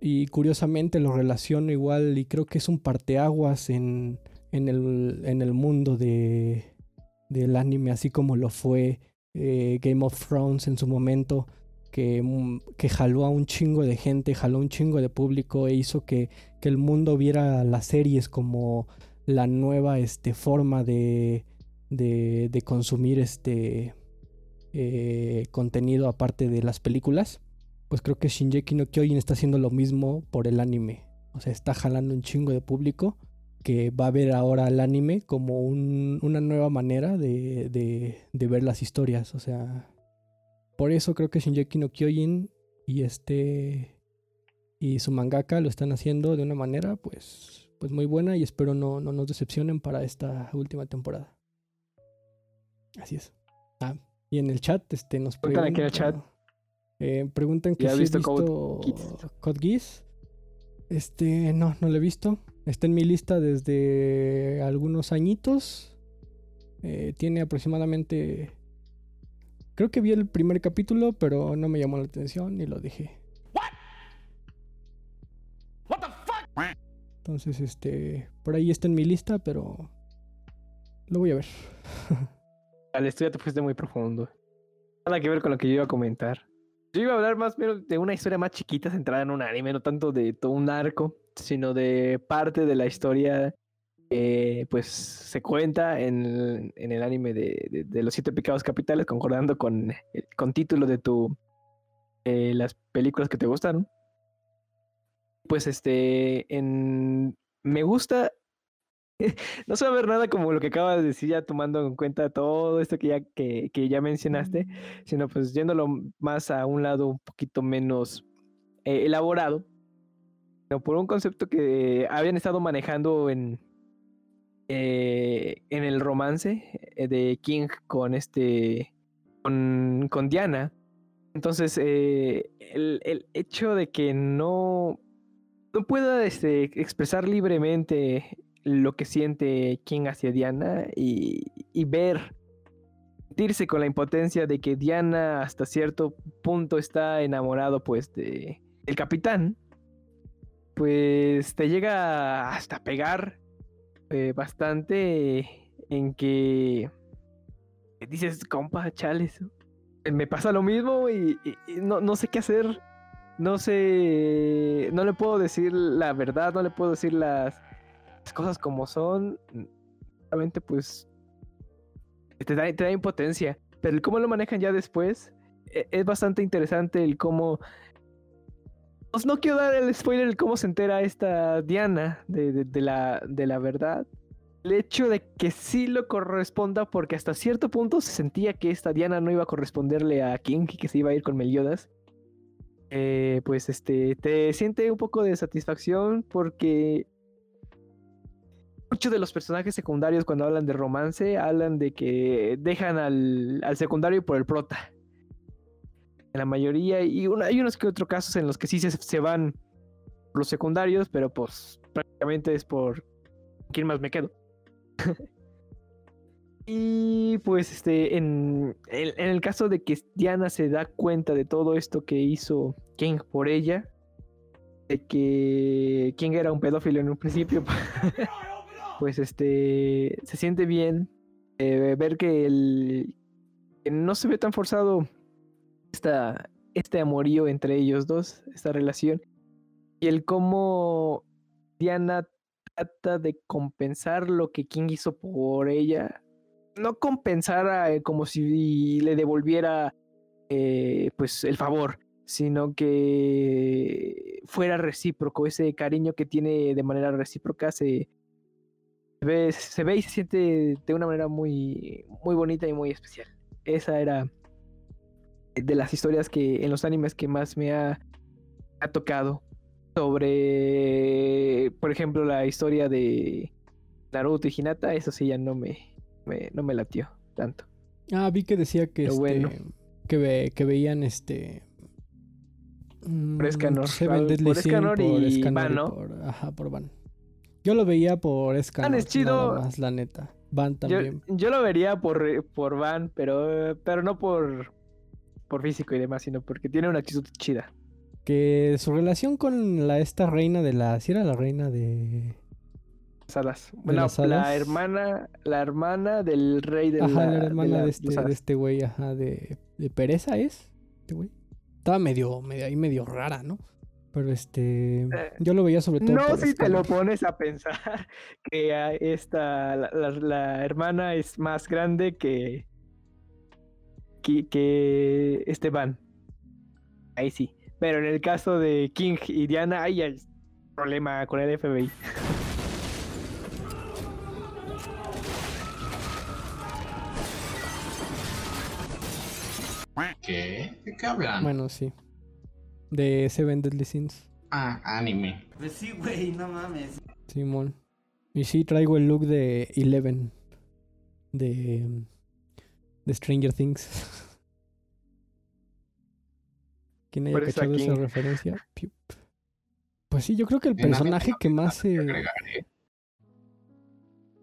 y curiosamente lo relaciono igual y creo que es un parteaguas en, en, el, en el mundo de, del anime así como lo fue eh, Game of Thrones en su momento que, mm, que, jaló a un chingo de gente, jaló un chingo de público e hizo que, que el mundo viera las series como la nueva este, forma de, de, consumir este eh, contenido aparte de las películas, pues creo que Shinjeki no Kyojin está haciendo lo mismo por el anime. O sea, está jalando un chingo de público que va a ver ahora el anime como una nueva manera de, de, ver las historias. O sea, por eso creo que Shinjeki no Kyojin y este y su mangaka lo están haciendo de una manera pues, pues muy buena y espero no, no nos decepcionen para esta última temporada. Así es. Ah, y en el chat este, nos preguntan. aquí en el chat. Eh, preguntan que si he visto Code Geass. Este, no, no lo he visto. Está en mi lista desde algunos añitos. Eh, tiene aproximadamente. Creo que vi el primer capítulo, pero no me llamó la atención y lo dejé. What? Entonces, este, por ahí está en mi lista, pero lo voy a ver. Al estudio te fuiste muy profundo. nada que ver con lo que yo iba a comentar. Yo iba a hablar más menos de una historia más chiquita centrada en un anime, no tanto de todo un arco, sino de parte de la historia que pues se cuenta en, el anime de, los siete pecados capitales, concordando con el con título de tu eh, las películas que te gustaron. Pues este me gusta no se va a ver nada como lo que acabas de decir ya tomando en cuenta todo esto que ya, que, que ya mencionaste, sino pues yéndolo más a un lado un poquito menos eh, elaborado, pero por un concepto que habían estado manejando en, eh, en el romance eh, de King con este, con, con Diana. Entonces, el, el, hecho de que no, no pueda este, expresar libremente lo que siente King hacia Diana y, ver, sentirse con la impotencia de que Diana hasta cierto punto está enamorado pues de el capitán, pues te llega hasta pegar eh, bastante en que dices, compa, chales, me pasa lo mismo y, no, no, sé qué hacer. No sé, no le puedo decir la verdad, no le puedo decir las, cosas como son, realmente pues te da, te da impotencia. Pero el cómo lo manejan ya después e, es bastante interesante el cómo... Pues no quiero dar el spoiler el cómo se entera esta Diana de, la, de la verdad. El hecho de que sí lo corresponda porque hasta cierto punto se sentía que esta Diana no iba a corresponderle a King y que se iba a ir con Meliodas. Eh, pues este, te siente un poco de satisfacción porque muchos de los personajes secundarios cuando hablan de romance hablan de que dejan al, secundario por el prota. En la mayoría, y hay unos que otros casos en los que sí se, van los secundarios, pero pues prácticamente es por quién más me quedo. y pues este, en, en, el caso de que Diana se da cuenta de todo esto que hizo King por ella, de que King era un pedófilo en un principio. pues este se siente bien eh, ver que, el, no se ve tan forzado esta, este amorío entre ellos dos, esta relación, y el cómo Diana trata de compensar lo que King hizo por ella, no compensar eh, como si le devolviera eh, pues el favor, sino que fuera recíproco, ese cariño que tiene de manera recíproca se, se ve, se ve y se siente de una manera muy, muy bonita y muy especial. Esa era de las historias que en los animes que más me ha, ha tocado. Sobre, por ejemplo, la historia de Naruto y Hinata, eso sí ya no me, no me latió tanto. Ah, vi que decía que, este, que, ve, que veían este por Escanor. por Escanor y, Van, ¿no? ajá, por Van. Yo lo veía por Scan. es chido. Nada más, la neta. Van también. Yo, lo vería por, por Van, pero, pero no por, por físico y demás, sino porque tiene una actitud chida. Que su relación con la esta reina de la. Si era la reina de. Salas. Bueno, la hermana, la hermana del rey de ajá, la, hermana de, este, de este güey, ajá, de, de Pereza es, este güey. Estaba medio, medio ahí medio rara, ¿no? Pero este, eh, yo lo veía sobre todo. No, si te lo pones a pensar que esta, la, hermana es más grande que, que, que Esteban. Ahí sí. Pero en el caso de King y Diana, ahí hay problema con el FBI. ¿Qué? ¿De qué hablan? Bueno, sí de Seven Deadly Sins. Ah, anime. Pues sí, güey, no mames. Simón. Y sí, traigo el look de Eleven. De. De Stranger Things. ¿Quién haya cachado esa referencia? Pues sí, yo creo que el personaje que más. ¿eh?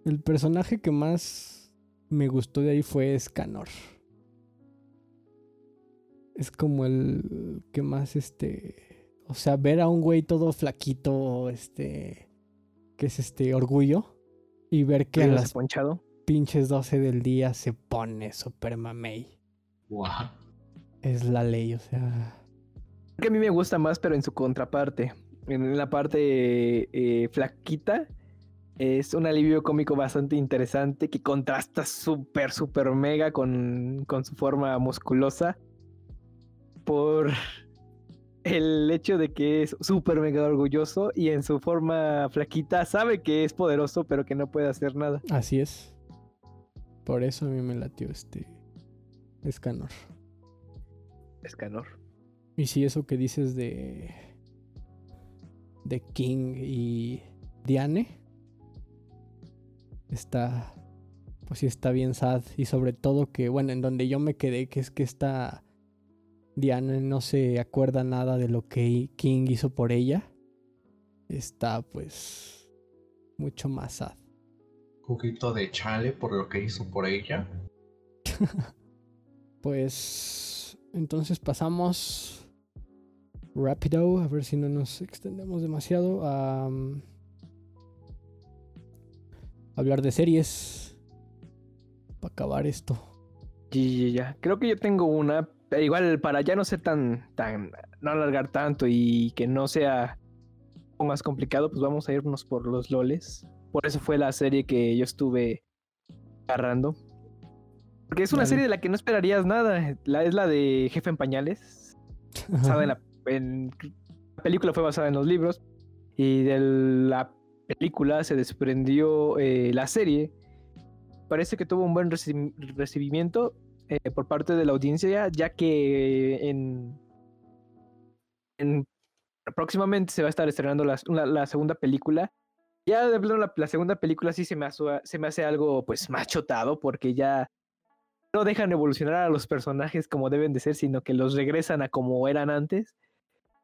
El personaje que más me gustó de ahí fue Scanor es como el que más, este, o sea, ver a un güey todo flaquito, este, que es este orgullo, y ver que a las ponchado? pinches 12 del día se pone super mamey. Wow. es la ley, o sea. Que a mí me gusta más, pero en su contraparte. En la parte eh, flaquita, es un alivio cómico bastante interesante que contrasta súper, súper mega con, con su forma musculosa. Por el hecho de que es súper mega orgulloso y en su forma flaquita sabe que es poderoso, pero que no puede hacer nada. Así es. Por eso a mí me latió este Escanor. Escanor. Y si eso que dices de. de King y Diane. Está. Pues sí, está bien sad. Y sobre todo que, bueno, en donde yo me quedé, que es que esta. Diane no se acuerda nada de lo que King hizo por ella. Está, pues. mucho más sad. Un poquito de chale por lo que hizo por ella. pues. Entonces pasamos rápido, a ver si no nos extendemos demasiado a um, hablar de series para acabar esto. Ya, ya, Creo que yo tengo una, pero igual para ya no ser tan, tan, no alargar tanto y que no sea más complicado, pues vamos a irnos por los loles. Por eso fue la serie que yo estuve agarrando. Porque es una serie de la que no esperarías nada. La, es la de Jefe en Pañales. Basada en la la película fue basada en los libros y de la película se desprendió eh, la serie. Parece que tuvo un buen recibimiento eh, por parte de la audiencia, ya que en, próximamente se va a estar estrenando la, segunda película. Ya de la, la, segunda película sí se me, se me hace algo pues más chotado porque ya no dejan evolucionar a los personajes como deben de ser, sino que los regresan a como eran antes.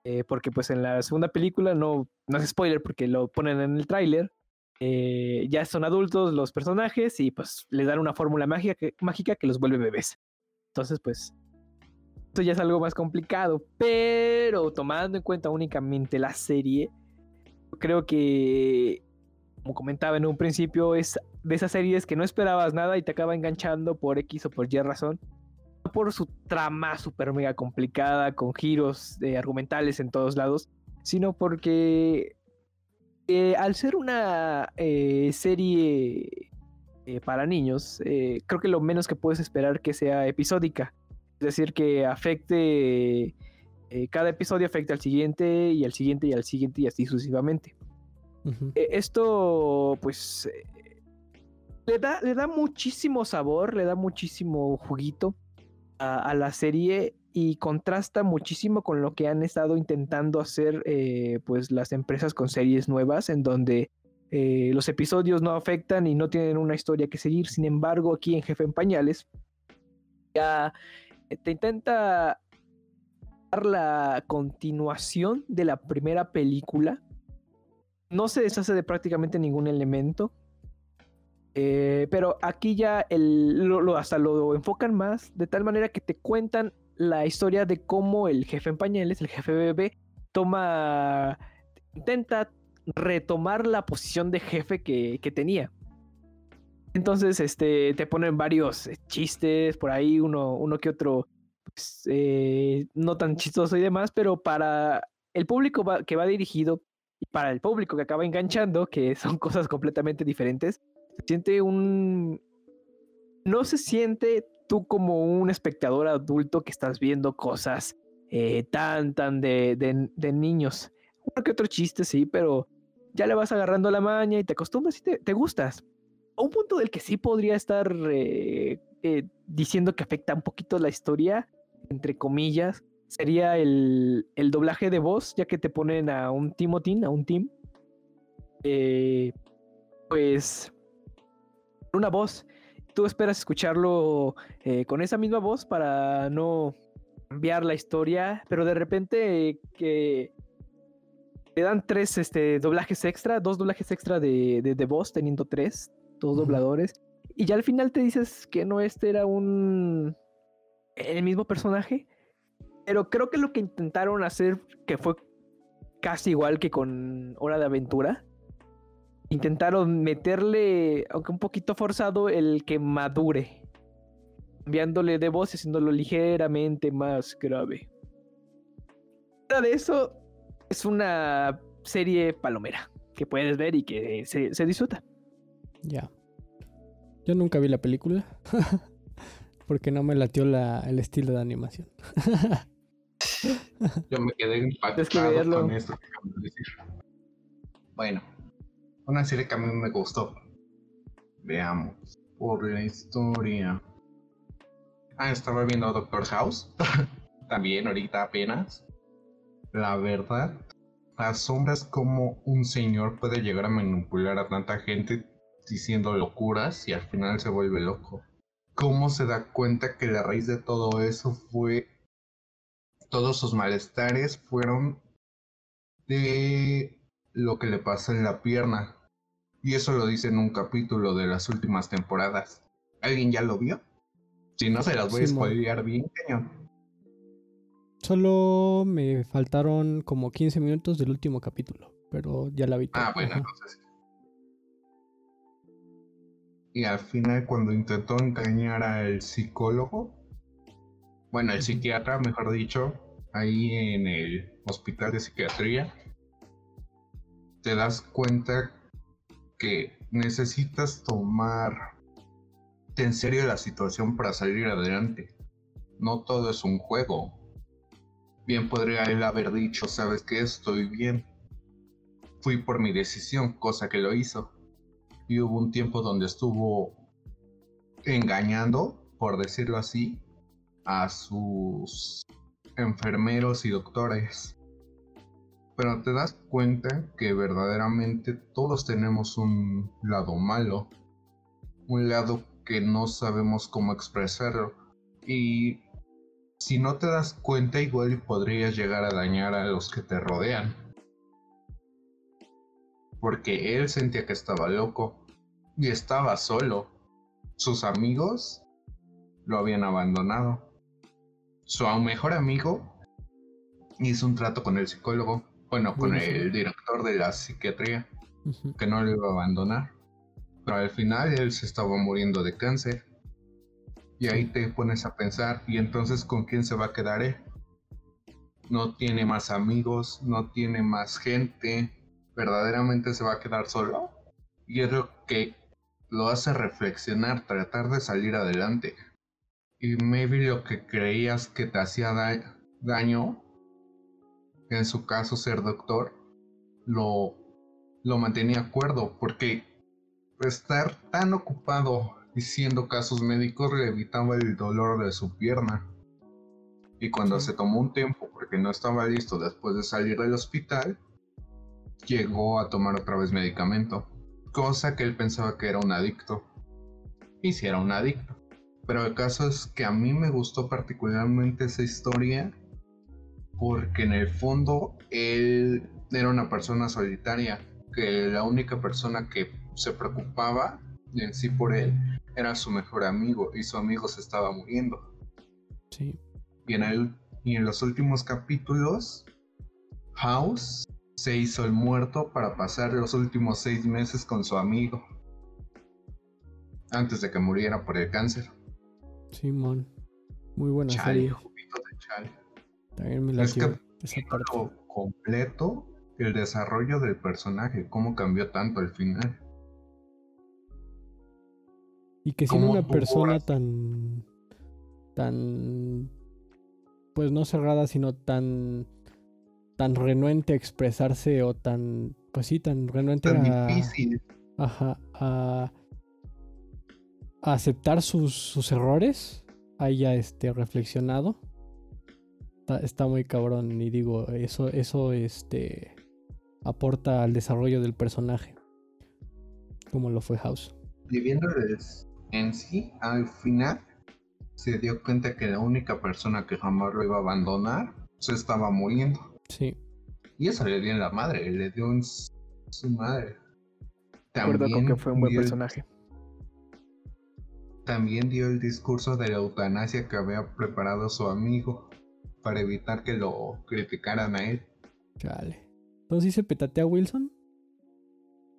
Eh, porque pues en la segunda película no, no es spoiler porque lo ponen en el tráiler. Eh, ya son adultos los personajes y pues les dan una fórmula mágica que, mágica que los vuelve bebés. Entonces pues esto ya es algo más complicado, pero tomando en cuenta únicamente la serie, creo que, como comentaba en un principio, es de esas series que no esperabas nada y te acaba enganchando por X o por Y razón por su trama súper mega complicada, con giros de argumentales en todos lados, sino porque eh, al ser una eh, serie eh, para niños, creo que lo menos que puedes esperar que sea episódica. Es decir, que afecte, cada episodio afecte al siguiente y al siguiente y al siguiente y así sucesivamente. esto, pues, le da, le da muchísimo sabor, le da muchísimo juguito a, la serie y contrasta muchísimo con lo que han estado intentando hacer eh, pues las empresas con series nuevas en donde eh, los episodios no afectan y no tienen una historia que seguir. Sin embargo, aquí en Jefe en Pañales ya eh, te intenta dar la continuación de la primera película. No se deshace de prácticamente ningún elemento. Pero aquí ya lo, hasta lo enfocan más de tal manera que te cuentan la historia de cómo el jefe en pañales, el jefe bebé, toma, intenta retomar la posición de jefe que, tenía. Entonces, este, te ponen varios eh, chistes por ahí, uno, uno que otro, pues, eh, no tan chistoso y demás, pero para el público que va dirigido y para el público que acaba enganchando, que son cosas completamente diferentes, se siente un... No se siente tú como un espectador adulto que estás viendo cosas eh, tan, tan de, de, niños. Uno que otro chiste, sí, pero ya le vas agarrando la maña y te acostumbras y te, te gustas. A un punto del que sí podría estar eh, eh, diciendo que afecta un poquito la historia, entre comillas, sería el, el, doblaje de voz, ya que te ponen a un Timotín, a un team. pues una voz. Tú esperas escucharlo eh, con esa misma voz para no cambiar la historia, pero de repente que te dan tres este, doblajes extra, dos doblajes extra de, de, voz, teniendo tres, dos dobladores, y ya al final te dices que no este era un... el mismo personaje, pero creo que lo que intentaron hacer, que fue casi igual que con Hora de Aventura, intentaron meterle, aunque un poquito forzado, el que madure. cambiándole de voz y haciéndolo ligeramente más grave. Nada de eso es una serie palomera que puedes ver y que se, se disfruta. Ya. Yo nunca vi la película porque no me latió la, el estilo de animación. Yo me quedé impactado con esto que acabo de decir. Bueno, una serie que a mí me gustó. Veamos. Por la historia. Ah, estaba viendo Doctor House. También ahorita apenas. La verdad, asombras cómo un señor puede llegar a manipular a tanta gente diciendo locuras y al final se vuelve loco. ¿Cómo se da cuenta que la raíz de todo eso fue... Todos sus malestares fueron de lo que le pasa en la pierna. Y eso lo dice en un capítulo de las últimas temporadas. ¿Alguien ya lo vio? Si no, se las voy a spoilear bien, cañón. Solo me faltaron como 15 minutos del último capítulo, pero ya la vi. Ah, bueno, entonces. Y al final, cuando intentó engañar al psicólogo, bueno, el psiquiatra, mejor dicho, ahí en el hospital de psiquiatría, te das cuenta que necesitas tomar en serio la situación para salir adelante. No todo es un juego. Bien podría él haber dicho, sabes que estoy bien. Fui por mi decisión, cosa que lo hizo. Y hubo un tiempo donde estuvo engañando, por decirlo así, a sus enfermeros y doctores pero te das cuenta que verdaderamente todos tenemos un lado malo, un lado que no sabemos cómo expresarlo y si no te das cuenta igual podrías llegar a dañar a los que te rodean. Porque él sentía que estaba loco y estaba solo. Sus amigos lo habían abandonado. Su mejor amigo hizo un trato con el psicólogo bueno, con el director de la psiquiatría, que no lo iba a abandonar. Pero al final él se estaba muriendo de cáncer. Y ahí te pones a pensar, ¿y entonces con quién se va a quedar él? No tiene más amigos, no tiene más gente, verdaderamente se va a quedar solo. Y es lo que lo hace reflexionar, tratar de salir adelante. Y maybe lo que creías que te hacía daño en su caso ser doctor, lo, lo mantenía acuerdo porque estar tan ocupado diciendo casos médicos le evitaba el dolor de su pierna. Y cuando se tomó un tiempo porque no estaba listo después de salir del hospital, llegó a tomar otra vez medicamento, cosa que él pensaba que era un adicto. Y si era un adicto. Pero el caso es que a mí me gustó particularmente esa historia porque en el fondo él era una persona solitaria, que la única persona que se preocupaba en sí por él era su mejor amigo y su amigo se estaba muriendo. Sí. Y en, el, y en los últimos capítulos, House se hizo el muerto para pasar los últimos seis meses con su amigo. Antes de que muriera por el cáncer. Simón. Muy buena serie. De también me la es que completo el desarrollo del personaje, cómo cambió tanto al final. Y que siendo una persona tan tan pues no cerrada, sino tan tan renuente a expresarse o tan pues sí, tan renuente a difícil. Ajá, a, a aceptar sus, sus errores, haya este reflexionado Está, muy cabrón y digo, eso, eso este, aporta al desarrollo del personaje, como lo fue House. Viviéndoles en sí, al final se dio cuenta que la única persona que jamás lo iba a abandonar se estaba muriendo. Sí. Y eso le dio en la madre, le dio en su madre. También que fue un buen personaje. También dio el discurso de la eutanasia que había preparado su amigo para evitar que lo criticaran a él. Chale. ¿Entonces se petatea a Wilson?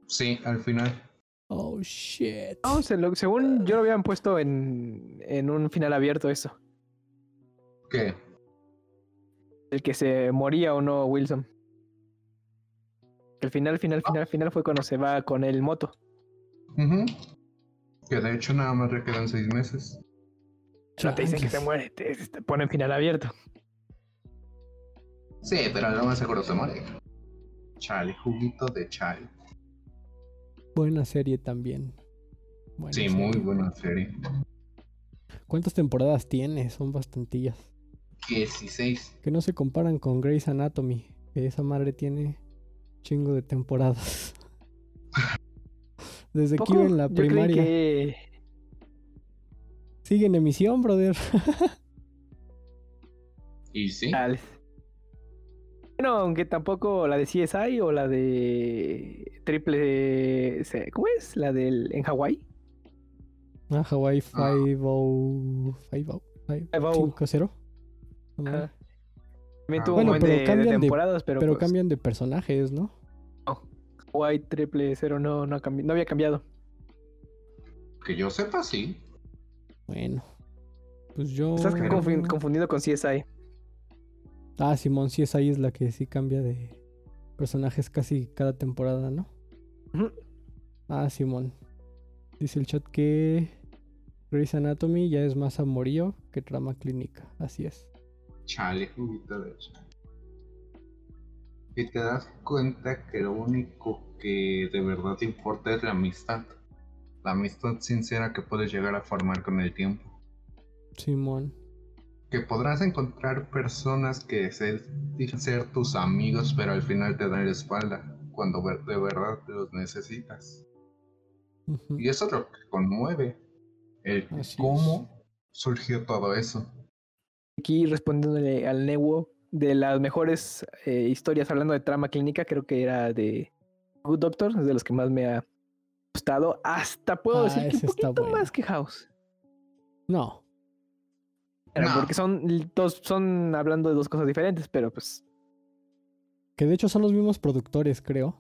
Sí, al final. Oh, shit. No, se lo- según yo lo habían puesto en, en un final abierto eso. ¿Qué? El que se moría o no Wilson. El final, final, final, final fue cuando se va con el moto. Ujú. Que de hecho nada más le quedan seis meses. No te dicen que se muere, te, te ponen final abierto. Sí, pero lo más seguro se muere. Chale, juguito de chale. Buena serie también. Buena Sí, serie. muy buena serie. ¿Cuántas temporadas tiene? Son bastantillas. 16. Que no se comparan con Grey's Anatomy. Que esa madre tiene chingo de temporadas. Desde que iba en la Yo creí primaria. que Sigue en emisión, brother. Y sí. Chales. Bueno, aunque tampoco la de CSI o la de Triple C- ¿Cómo es? La del en Hawái. Ah, Hawaii 50... 50... 50... Ajá. También Ah, tuvo Bueno, pero cambian de- temporadas, pero, Pero pues, cambian de personajes, ¿no? Hawái Triple Cero no, no, ha cambi- no había cambiado. Que yo sepa, sí. Bueno. Pues yo... Estás confu- confundido con CSI. Ah, Simón, sí, esa ahí es la que sí cambia de personajes casi cada temporada, ¿no? Ah, Simón. Dice el chat que Grey's Anatomy ya es más amorío que trama clínica. Así es. Chale, juguito de chale. Y te das cuenta que lo único que de verdad importa es la amistad. La amistad sincera que puedes llegar a formar con el tiempo. Simón. Que podrás encontrar personas que se- dicen ser tus amigos, pero al final te dan la espalda cuando de verdad los necesitas. Y eso es lo que conmueve. El Así cómo surgió todo eso. Aquí respondiéndole al Newo, de las mejores eh, historias hablando de trama clínica, creo que era de Good Doctor, es de los que más me ha gustado. Hasta puedo Ah, decir que un poquito bueno. más que House. No. No. Porque son dos, son hablando de dos cosas diferentes, pero pues Que de hecho son los mismos productores, creo.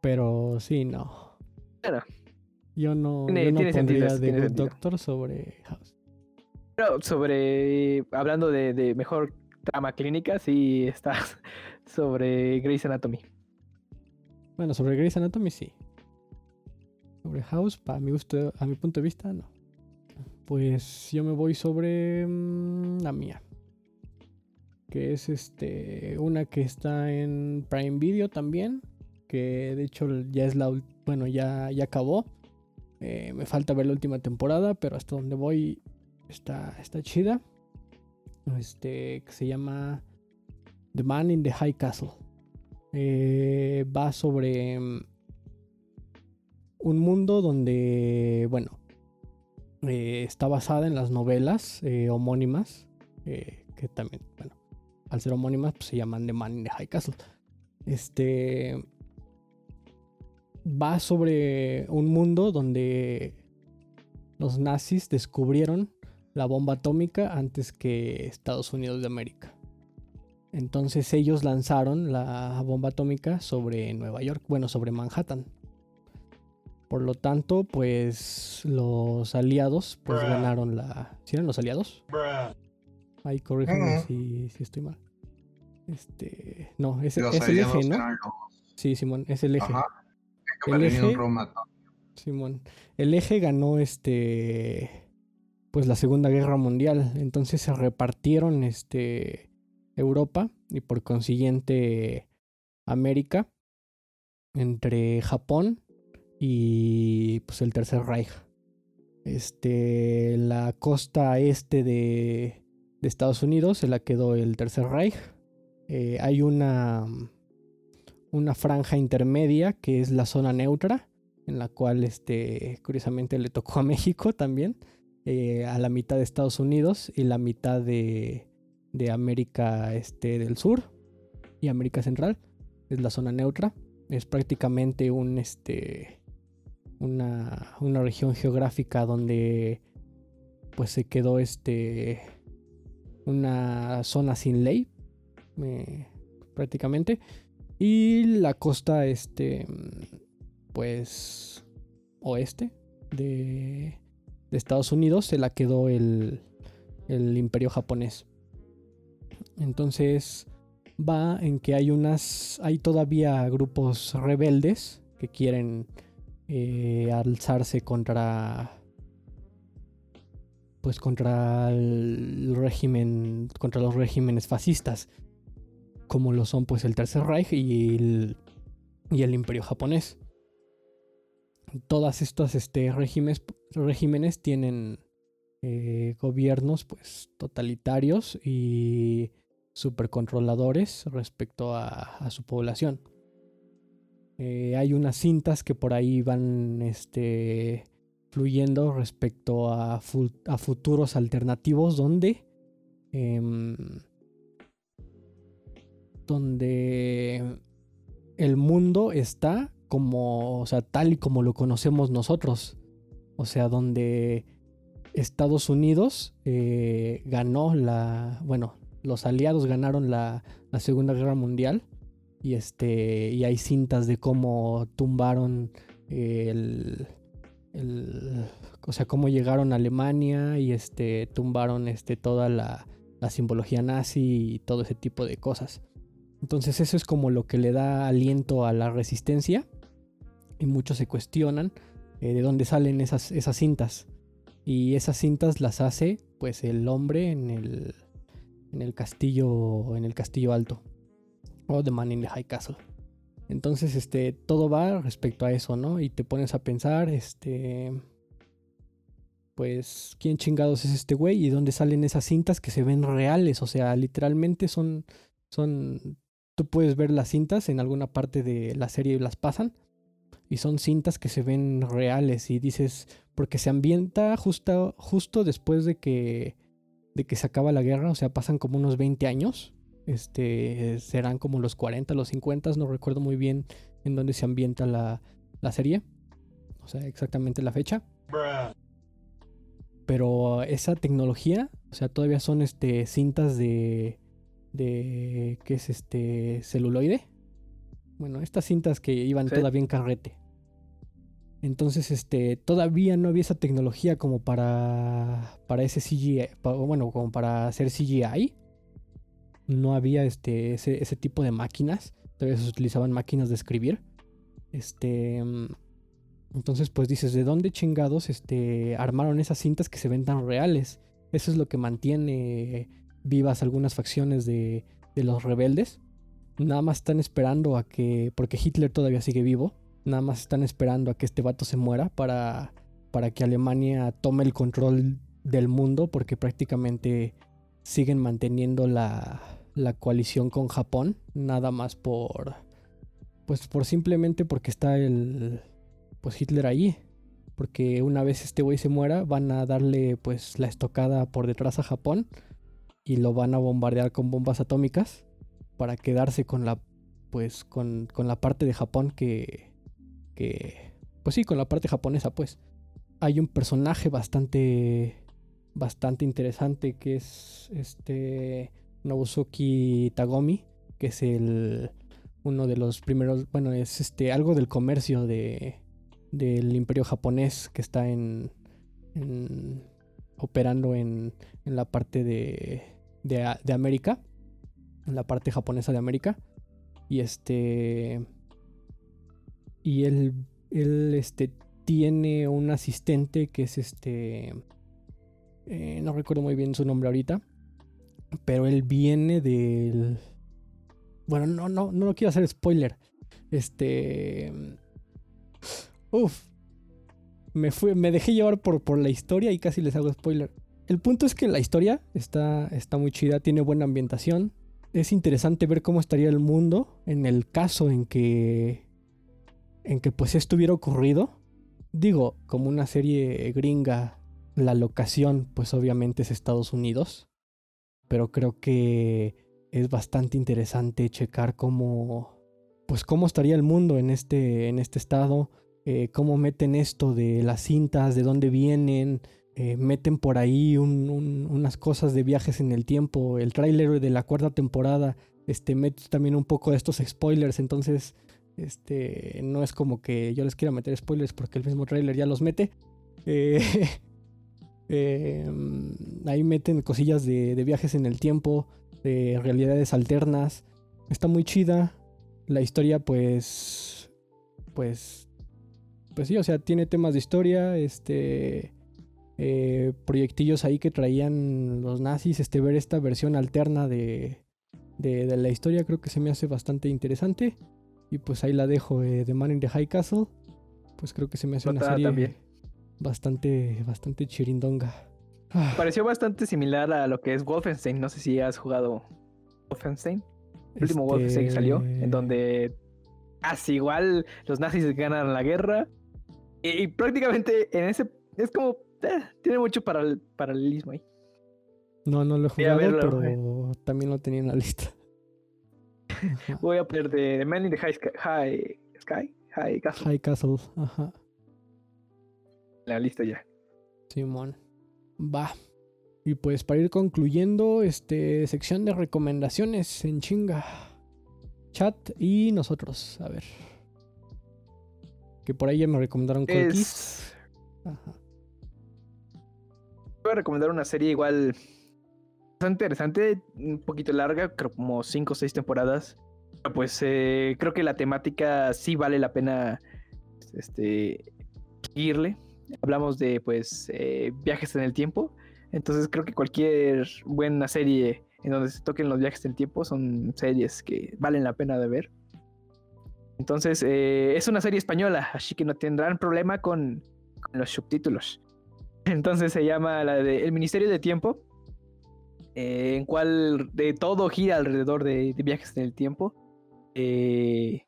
Pero sí, no. Bueno. Yo no, Tiene- yo no tiene sentido, pondría The tiene Good sentido. Doctor sobre House. Pero sobre, hablando de, de mejor trama clínica, sí está sobre Grey's Anatomy. Bueno, sobre Grey's Anatomy sí. Sobre House, para mi gusto, a mi punto de vista, no. Pues yo me voy sobre mm, la mía. Que es este. Una que está en Prime Video también. Que de hecho ya es la Bueno, ya, ya acabó. Eh, me falta ver la última temporada. Pero hasta donde voy está, está chida. Este. Que se llama The Man in the High Castle. Eh, va sobre mm, un mundo donde, bueno, eh, está basada en las novelas eh, homónimas, eh, que también, bueno, al ser homónimas, pues se llaman The Man in the High Castle. Este va sobre un mundo donde los nazis descubrieron la bomba atómica antes que Estados Unidos de América. Entonces ellos lanzaron la bomba atómica sobre Nueva York, bueno, sobre Manhattan. Por lo tanto, pues los aliados pues Bruh. ganaron la... ¿Sí eran los aliados? Ahí corrígeme Ujú. si, si estoy mal. Este... No, es, el eje, ¿no? los- Sí, Simón, es el eje. Ajá. El eje- Roma. Simón. El eje ganó este. Pues la Segunda Guerra Mundial. Entonces se repartieron este. Europa y por consiguiente América entre Japón y pues el Tercer Reich. Este, la costa este de, de Estados Unidos se la quedó el Tercer Reich. Eh, hay una, una franja intermedia que es la zona neutra, en la cual este, curiosamente le tocó a México también, eh, a la mitad de Estados Unidos y la mitad de, de América este, del Sur y América Central. Es la zona neutra. Es prácticamente un, este, una, una región geográfica donde pues se quedó este, una zona sin ley, eh, prácticamente. Y la costa este, pues oeste de, Estados Unidos se la quedó el, el imperio japonés. Entonces va en que hay unas, hay todavía grupos rebeldes que quieren eh, alzarse contra, pues contra el régimen, contra los regímenes fascistas, como lo son pues el Tercer Reich y el, y el Imperio japonés todas estas este, regímenes, regímenes tienen eh, gobiernos pues totalitarios y supercontroladores respecto a, su población. Eh, hay unas cintas que por ahí van este, fluyendo respecto a, futuros alternativos donde, em, donde el mundo está como, o sea, tal y como lo conocemos nosotros. O sea, donde Estados Unidos eh, ganó la, bueno, los aliados ganaron la, Segunda Guerra Mundial y este, y hay cintas de cómo tumbaron el, el, o sea, cómo llegaron a Alemania y este, tumbaron este, toda la, la simbología nazi y todo ese tipo de cosas. Entonces eso es como lo que le da aliento a la resistencia y muchos se cuestionan eh, de dónde salen esas, esas cintas. Y esas cintas las hace pues el hombre en el, en el castillo en el castillo alto o The Man in the High Castle. Entonces, este, todo va respecto a eso, ¿no? Y te pones a pensar, este, pues, ¿quién chingados es este güey? ¿Y dónde salen esas cintas que se ven reales? O sea, literalmente son, son, tú puedes ver las cintas en alguna parte de la serie y las pasan, y son cintas que se ven reales y dices, porque se ambienta justo, justo después de que, de que se acaba la guerra, o sea, pasan como unos 20 años, este, serán como los 40, los 50, no recuerdo muy bien en dónde se ambienta la, la serie, o sea, exactamente la fecha. Pero esa tecnología, o sea, todavía son este, cintas de, de, ¿qué es este? Celuloide. Bueno, estas cintas que iban todavía en carrete. Entonces, este, todavía no había esa tecnología como para, para ese CGI, bueno, como para hacer CGI. No había este, ese, tipo de máquinas. Todavía se utilizaban máquinas de escribir. Este, entonces, pues dices, ¿de dónde chingados este, armaron esas cintas que se ven tan reales? Eso es lo que mantiene vivas algunas facciones de, de los rebeldes. Nada más están esperando a que, porque Hitler todavía sigue vivo, Nada más están esperando a que este vato se muera para, para que Alemania tome el control del mundo porque prácticamente siguen manteniendo la, la coalición con Japón. Nada más por... Pues por simplemente porque está el... Pues Hitler ahí. Porque una vez este güey se muera van a darle pues la estocada por detrás a Japón. Y lo van a bombardear con bombas atómicas. Para quedarse con la... Pues con, con la parte de Japón que, pues sí, con la parte japonesa, pues. Hay un personaje bastante, bastante interesante que es este Nobusuki Tagomi, que es el, uno de los primeros, bueno, es este, algo del comercio de, del imperio japonés que está en, operando en, en, la parte de, de, América, en la parte japonesa de América. Y este y él, él este, tiene un asistente que es este... Eh, no recuerdo muy bien su nombre ahorita. Pero él viene del... Bueno, no, no, no quiero hacer spoiler. Este... Uf. Me, fui, me dejé llevar por, por la historia y casi les hago spoiler. El punto es que la historia está, está muy chida, tiene buena ambientación. Es interesante ver cómo estaría el mundo en el caso en que en que pues esto hubiera ocurrido. Digo, como una serie gringa, la locación pues obviamente es Estados Unidos, pero creo que es bastante interesante checar cómo pues cómo estaría el mundo en este, en este estado, eh, cómo meten esto de las cintas, de dónde vienen, eh, meten por ahí unas cosas de viajes en el tiempo, el tráiler de la cuarta temporada, este, mete también un poco de estos spoilers, entonces Este, no es como que yo les quiera meter spoilers porque el mismo trailer ya los mete. Eh, em, ahí meten cosillas de, de, viajes en el tiempo, de realidades alternas. Está muy chida. La historia, pues. Pues. Pues sí, o sea, tiene temas de historia. Este. Eh, proyectillos ahí que traían los nazis. Este, ver esta versión alterna de, de, la historia creo que se me hace bastante interesante. Y pues ahí la dejo, eh, The Man in the High Castle. Pues creo que se me hace una serie bastante, bastante chirindonga. Ah. Pareció bastante similar a lo que es Wolfenstein. No sé si has jugado Wolfenstein. El último Wolfenstein que salió, en este donde casi igual los nazis ganan la guerra. Y, prácticamente en ese. Es como. Eh, tiene mucho paralelismo ahí. No, no lo he jugado, pero también lo tenía en la lista. Voy a poner de Man in the High Sky. High, Castle. High Castle, ajá. La lista ya. Simón. Va. Y pues para ir concluyendo, este sección de recomendaciones en chinga. Chat y nosotros, a ver. Que por ahí ya me recomendaron es... Ajá. Voy a recomendar una serie igual bastante interesante, un poquito larga, creo como 5 o 6 temporadas. Pues eh, creo que la temática sí vale la pena este, seguirle. Hablamos de pues eh, viajes en el tiempo. Entonces creo que cualquier buena serie en donde se toquen los viajes en el tiempo son series que valen la pena de ver. Entonces eh, es una serie española, así que no tendrán problema con, con los subtítulos. Entonces se llama la de El Ministerio de Tiempo eh, en cual de todo gira alrededor de, viajes en el tiempo. Eh,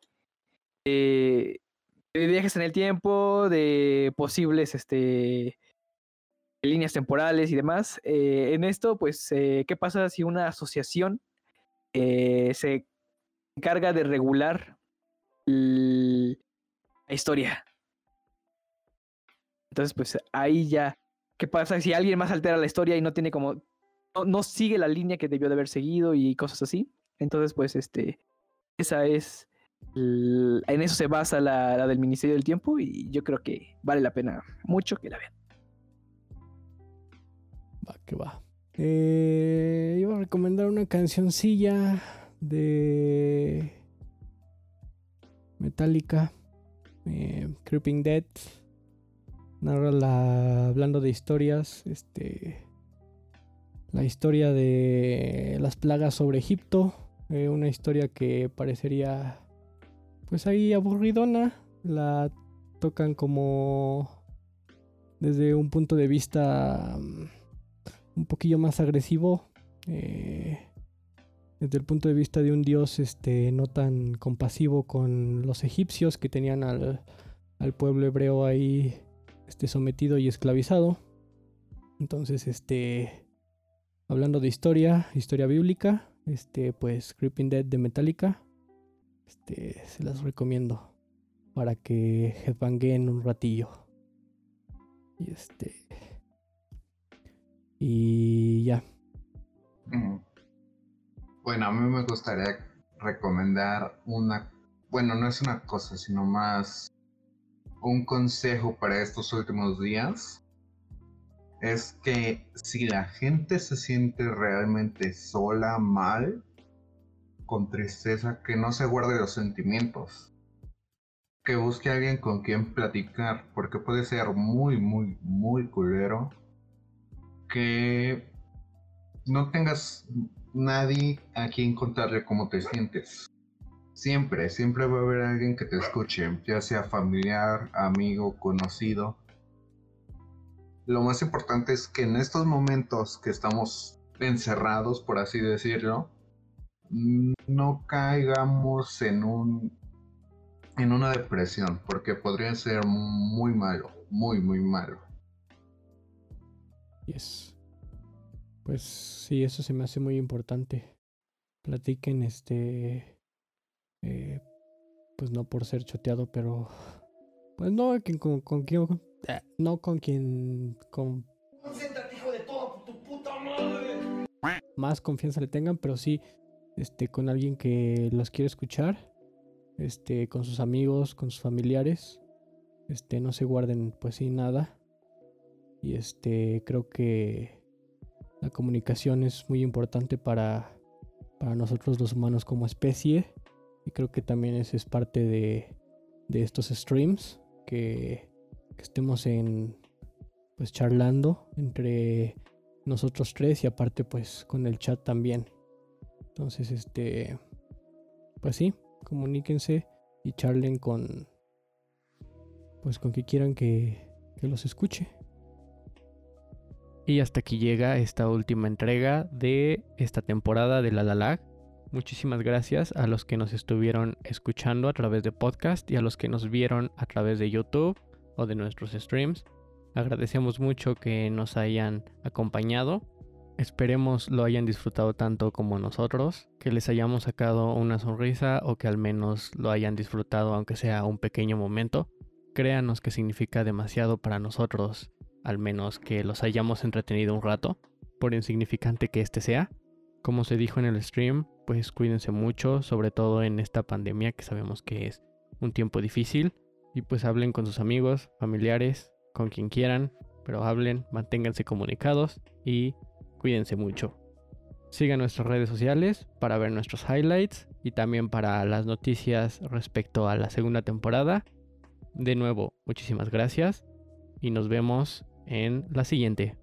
de viajes en el tiempo, de posibles este, líneas temporales y demás. Eh, en esto, pues, ¿qué pasa si una asociación se encarga de regular la historia? Entonces, pues ahí ya, ¿qué pasa si alguien más altera la historia y no tiene como no, sigue la línea que debió de haber seguido y cosas así. Entonces, pues, este, esa es, en eso se basa la, del Ministerio del Tiempo y yo creo que vale la pena mucho que la vean. Va, que va. Eh, iba a recomendar una cancioncilla de Metallica, eh, Creeping Dead. Narra la, hablando de historias, este la historia de las plagas sobre Egipto, eh, una historia que parecería pues ahí aburridona, la tocan como desde un punto de vista mm, un poquillo más agresivo, eh, desde el punto de vista de un dios este, no tan compasivo con los egipcios que tenían al, al pueblo hebreo ahí este, sometido y esclavizado. Entonces, este hablando de historia, historia bíblica, este, pues Creeping Dead de Metallica, este, se las recomiendo para que headbanguen un ratillo. Y este. Y ya. Bueno, a mí me gustaría recomendar una. Bueno, no es una cosa, sino más un consejo para estos últimos días es que si la gente se siente realmente sola, mal, con tristeza, que no se guarde los sentimientos. Que busque alguien con quien platicar, porque puede ser muy, muy, muy culero. Que no tengas nadie a quien contarle cómo te sientes. Siempre, siempre va a haber alguien que te escuche, ya sea familiar, amigo, conocido lo más importante es que en estos momentos que estamos encerrados, por así decirlo, no caigamos en un en una depresión, porque podría ser muy malo, muy muy malo. Yes. Pues sí, eso se me hace muy importante. Platiquen este eh, pues no por ser choteado, pero pues no con, con, con, eh, no con quien con más confianza le tengan, pero sí este con alguien que los quiere escuchar. este, con sus amigos, con sus familiares. Este, no se guarden pues sin nada. Y este, creo que la comunicación es muy importante para, para nosotros los humanos como especie. Y creo que también ese es parte de, de estos streams. Que, que estemos en pues charlando entre nosotros tres y aparte pues con el chat también. Entonces, este, pues sí, comuníquense y charlen con, pues con que quieran que, que los escuche. Y hasta aquí llega esta última entrega de esta temporada de La La Lag. Muchísimas gracias a los que nos estuvieron escuchando a través de podcast y a los que nos vieron a través de YouTube o de nuestros streams. Agradecemos mucho que nos hayan acompañado. Esperemos lo hayan disfrutado tanto como nosotros, que les hayamos sacado una sonrisa o que al menos lo hayan disfrutado aunque sea un pequeño momento. Créanos que significa demasiado para nosotros, al menos que los hayamos entretenido un rato, por insignificante que este sea. Como se dijo en el stream, pues cuídense mucho, sobre todo en esta pandemia que sabemos que es un tiempo difícil, y pues hablen con sus amigos, familiares, con quien quieran, pero hablen, manténganse comunicados y cuídense mucho. Sigan nuestras redes sociales para ver nuestros highlights y también para las noticias respecto a la segunda temporada. De nuevo, muchísimas gracias y nos vemos en la siguiente.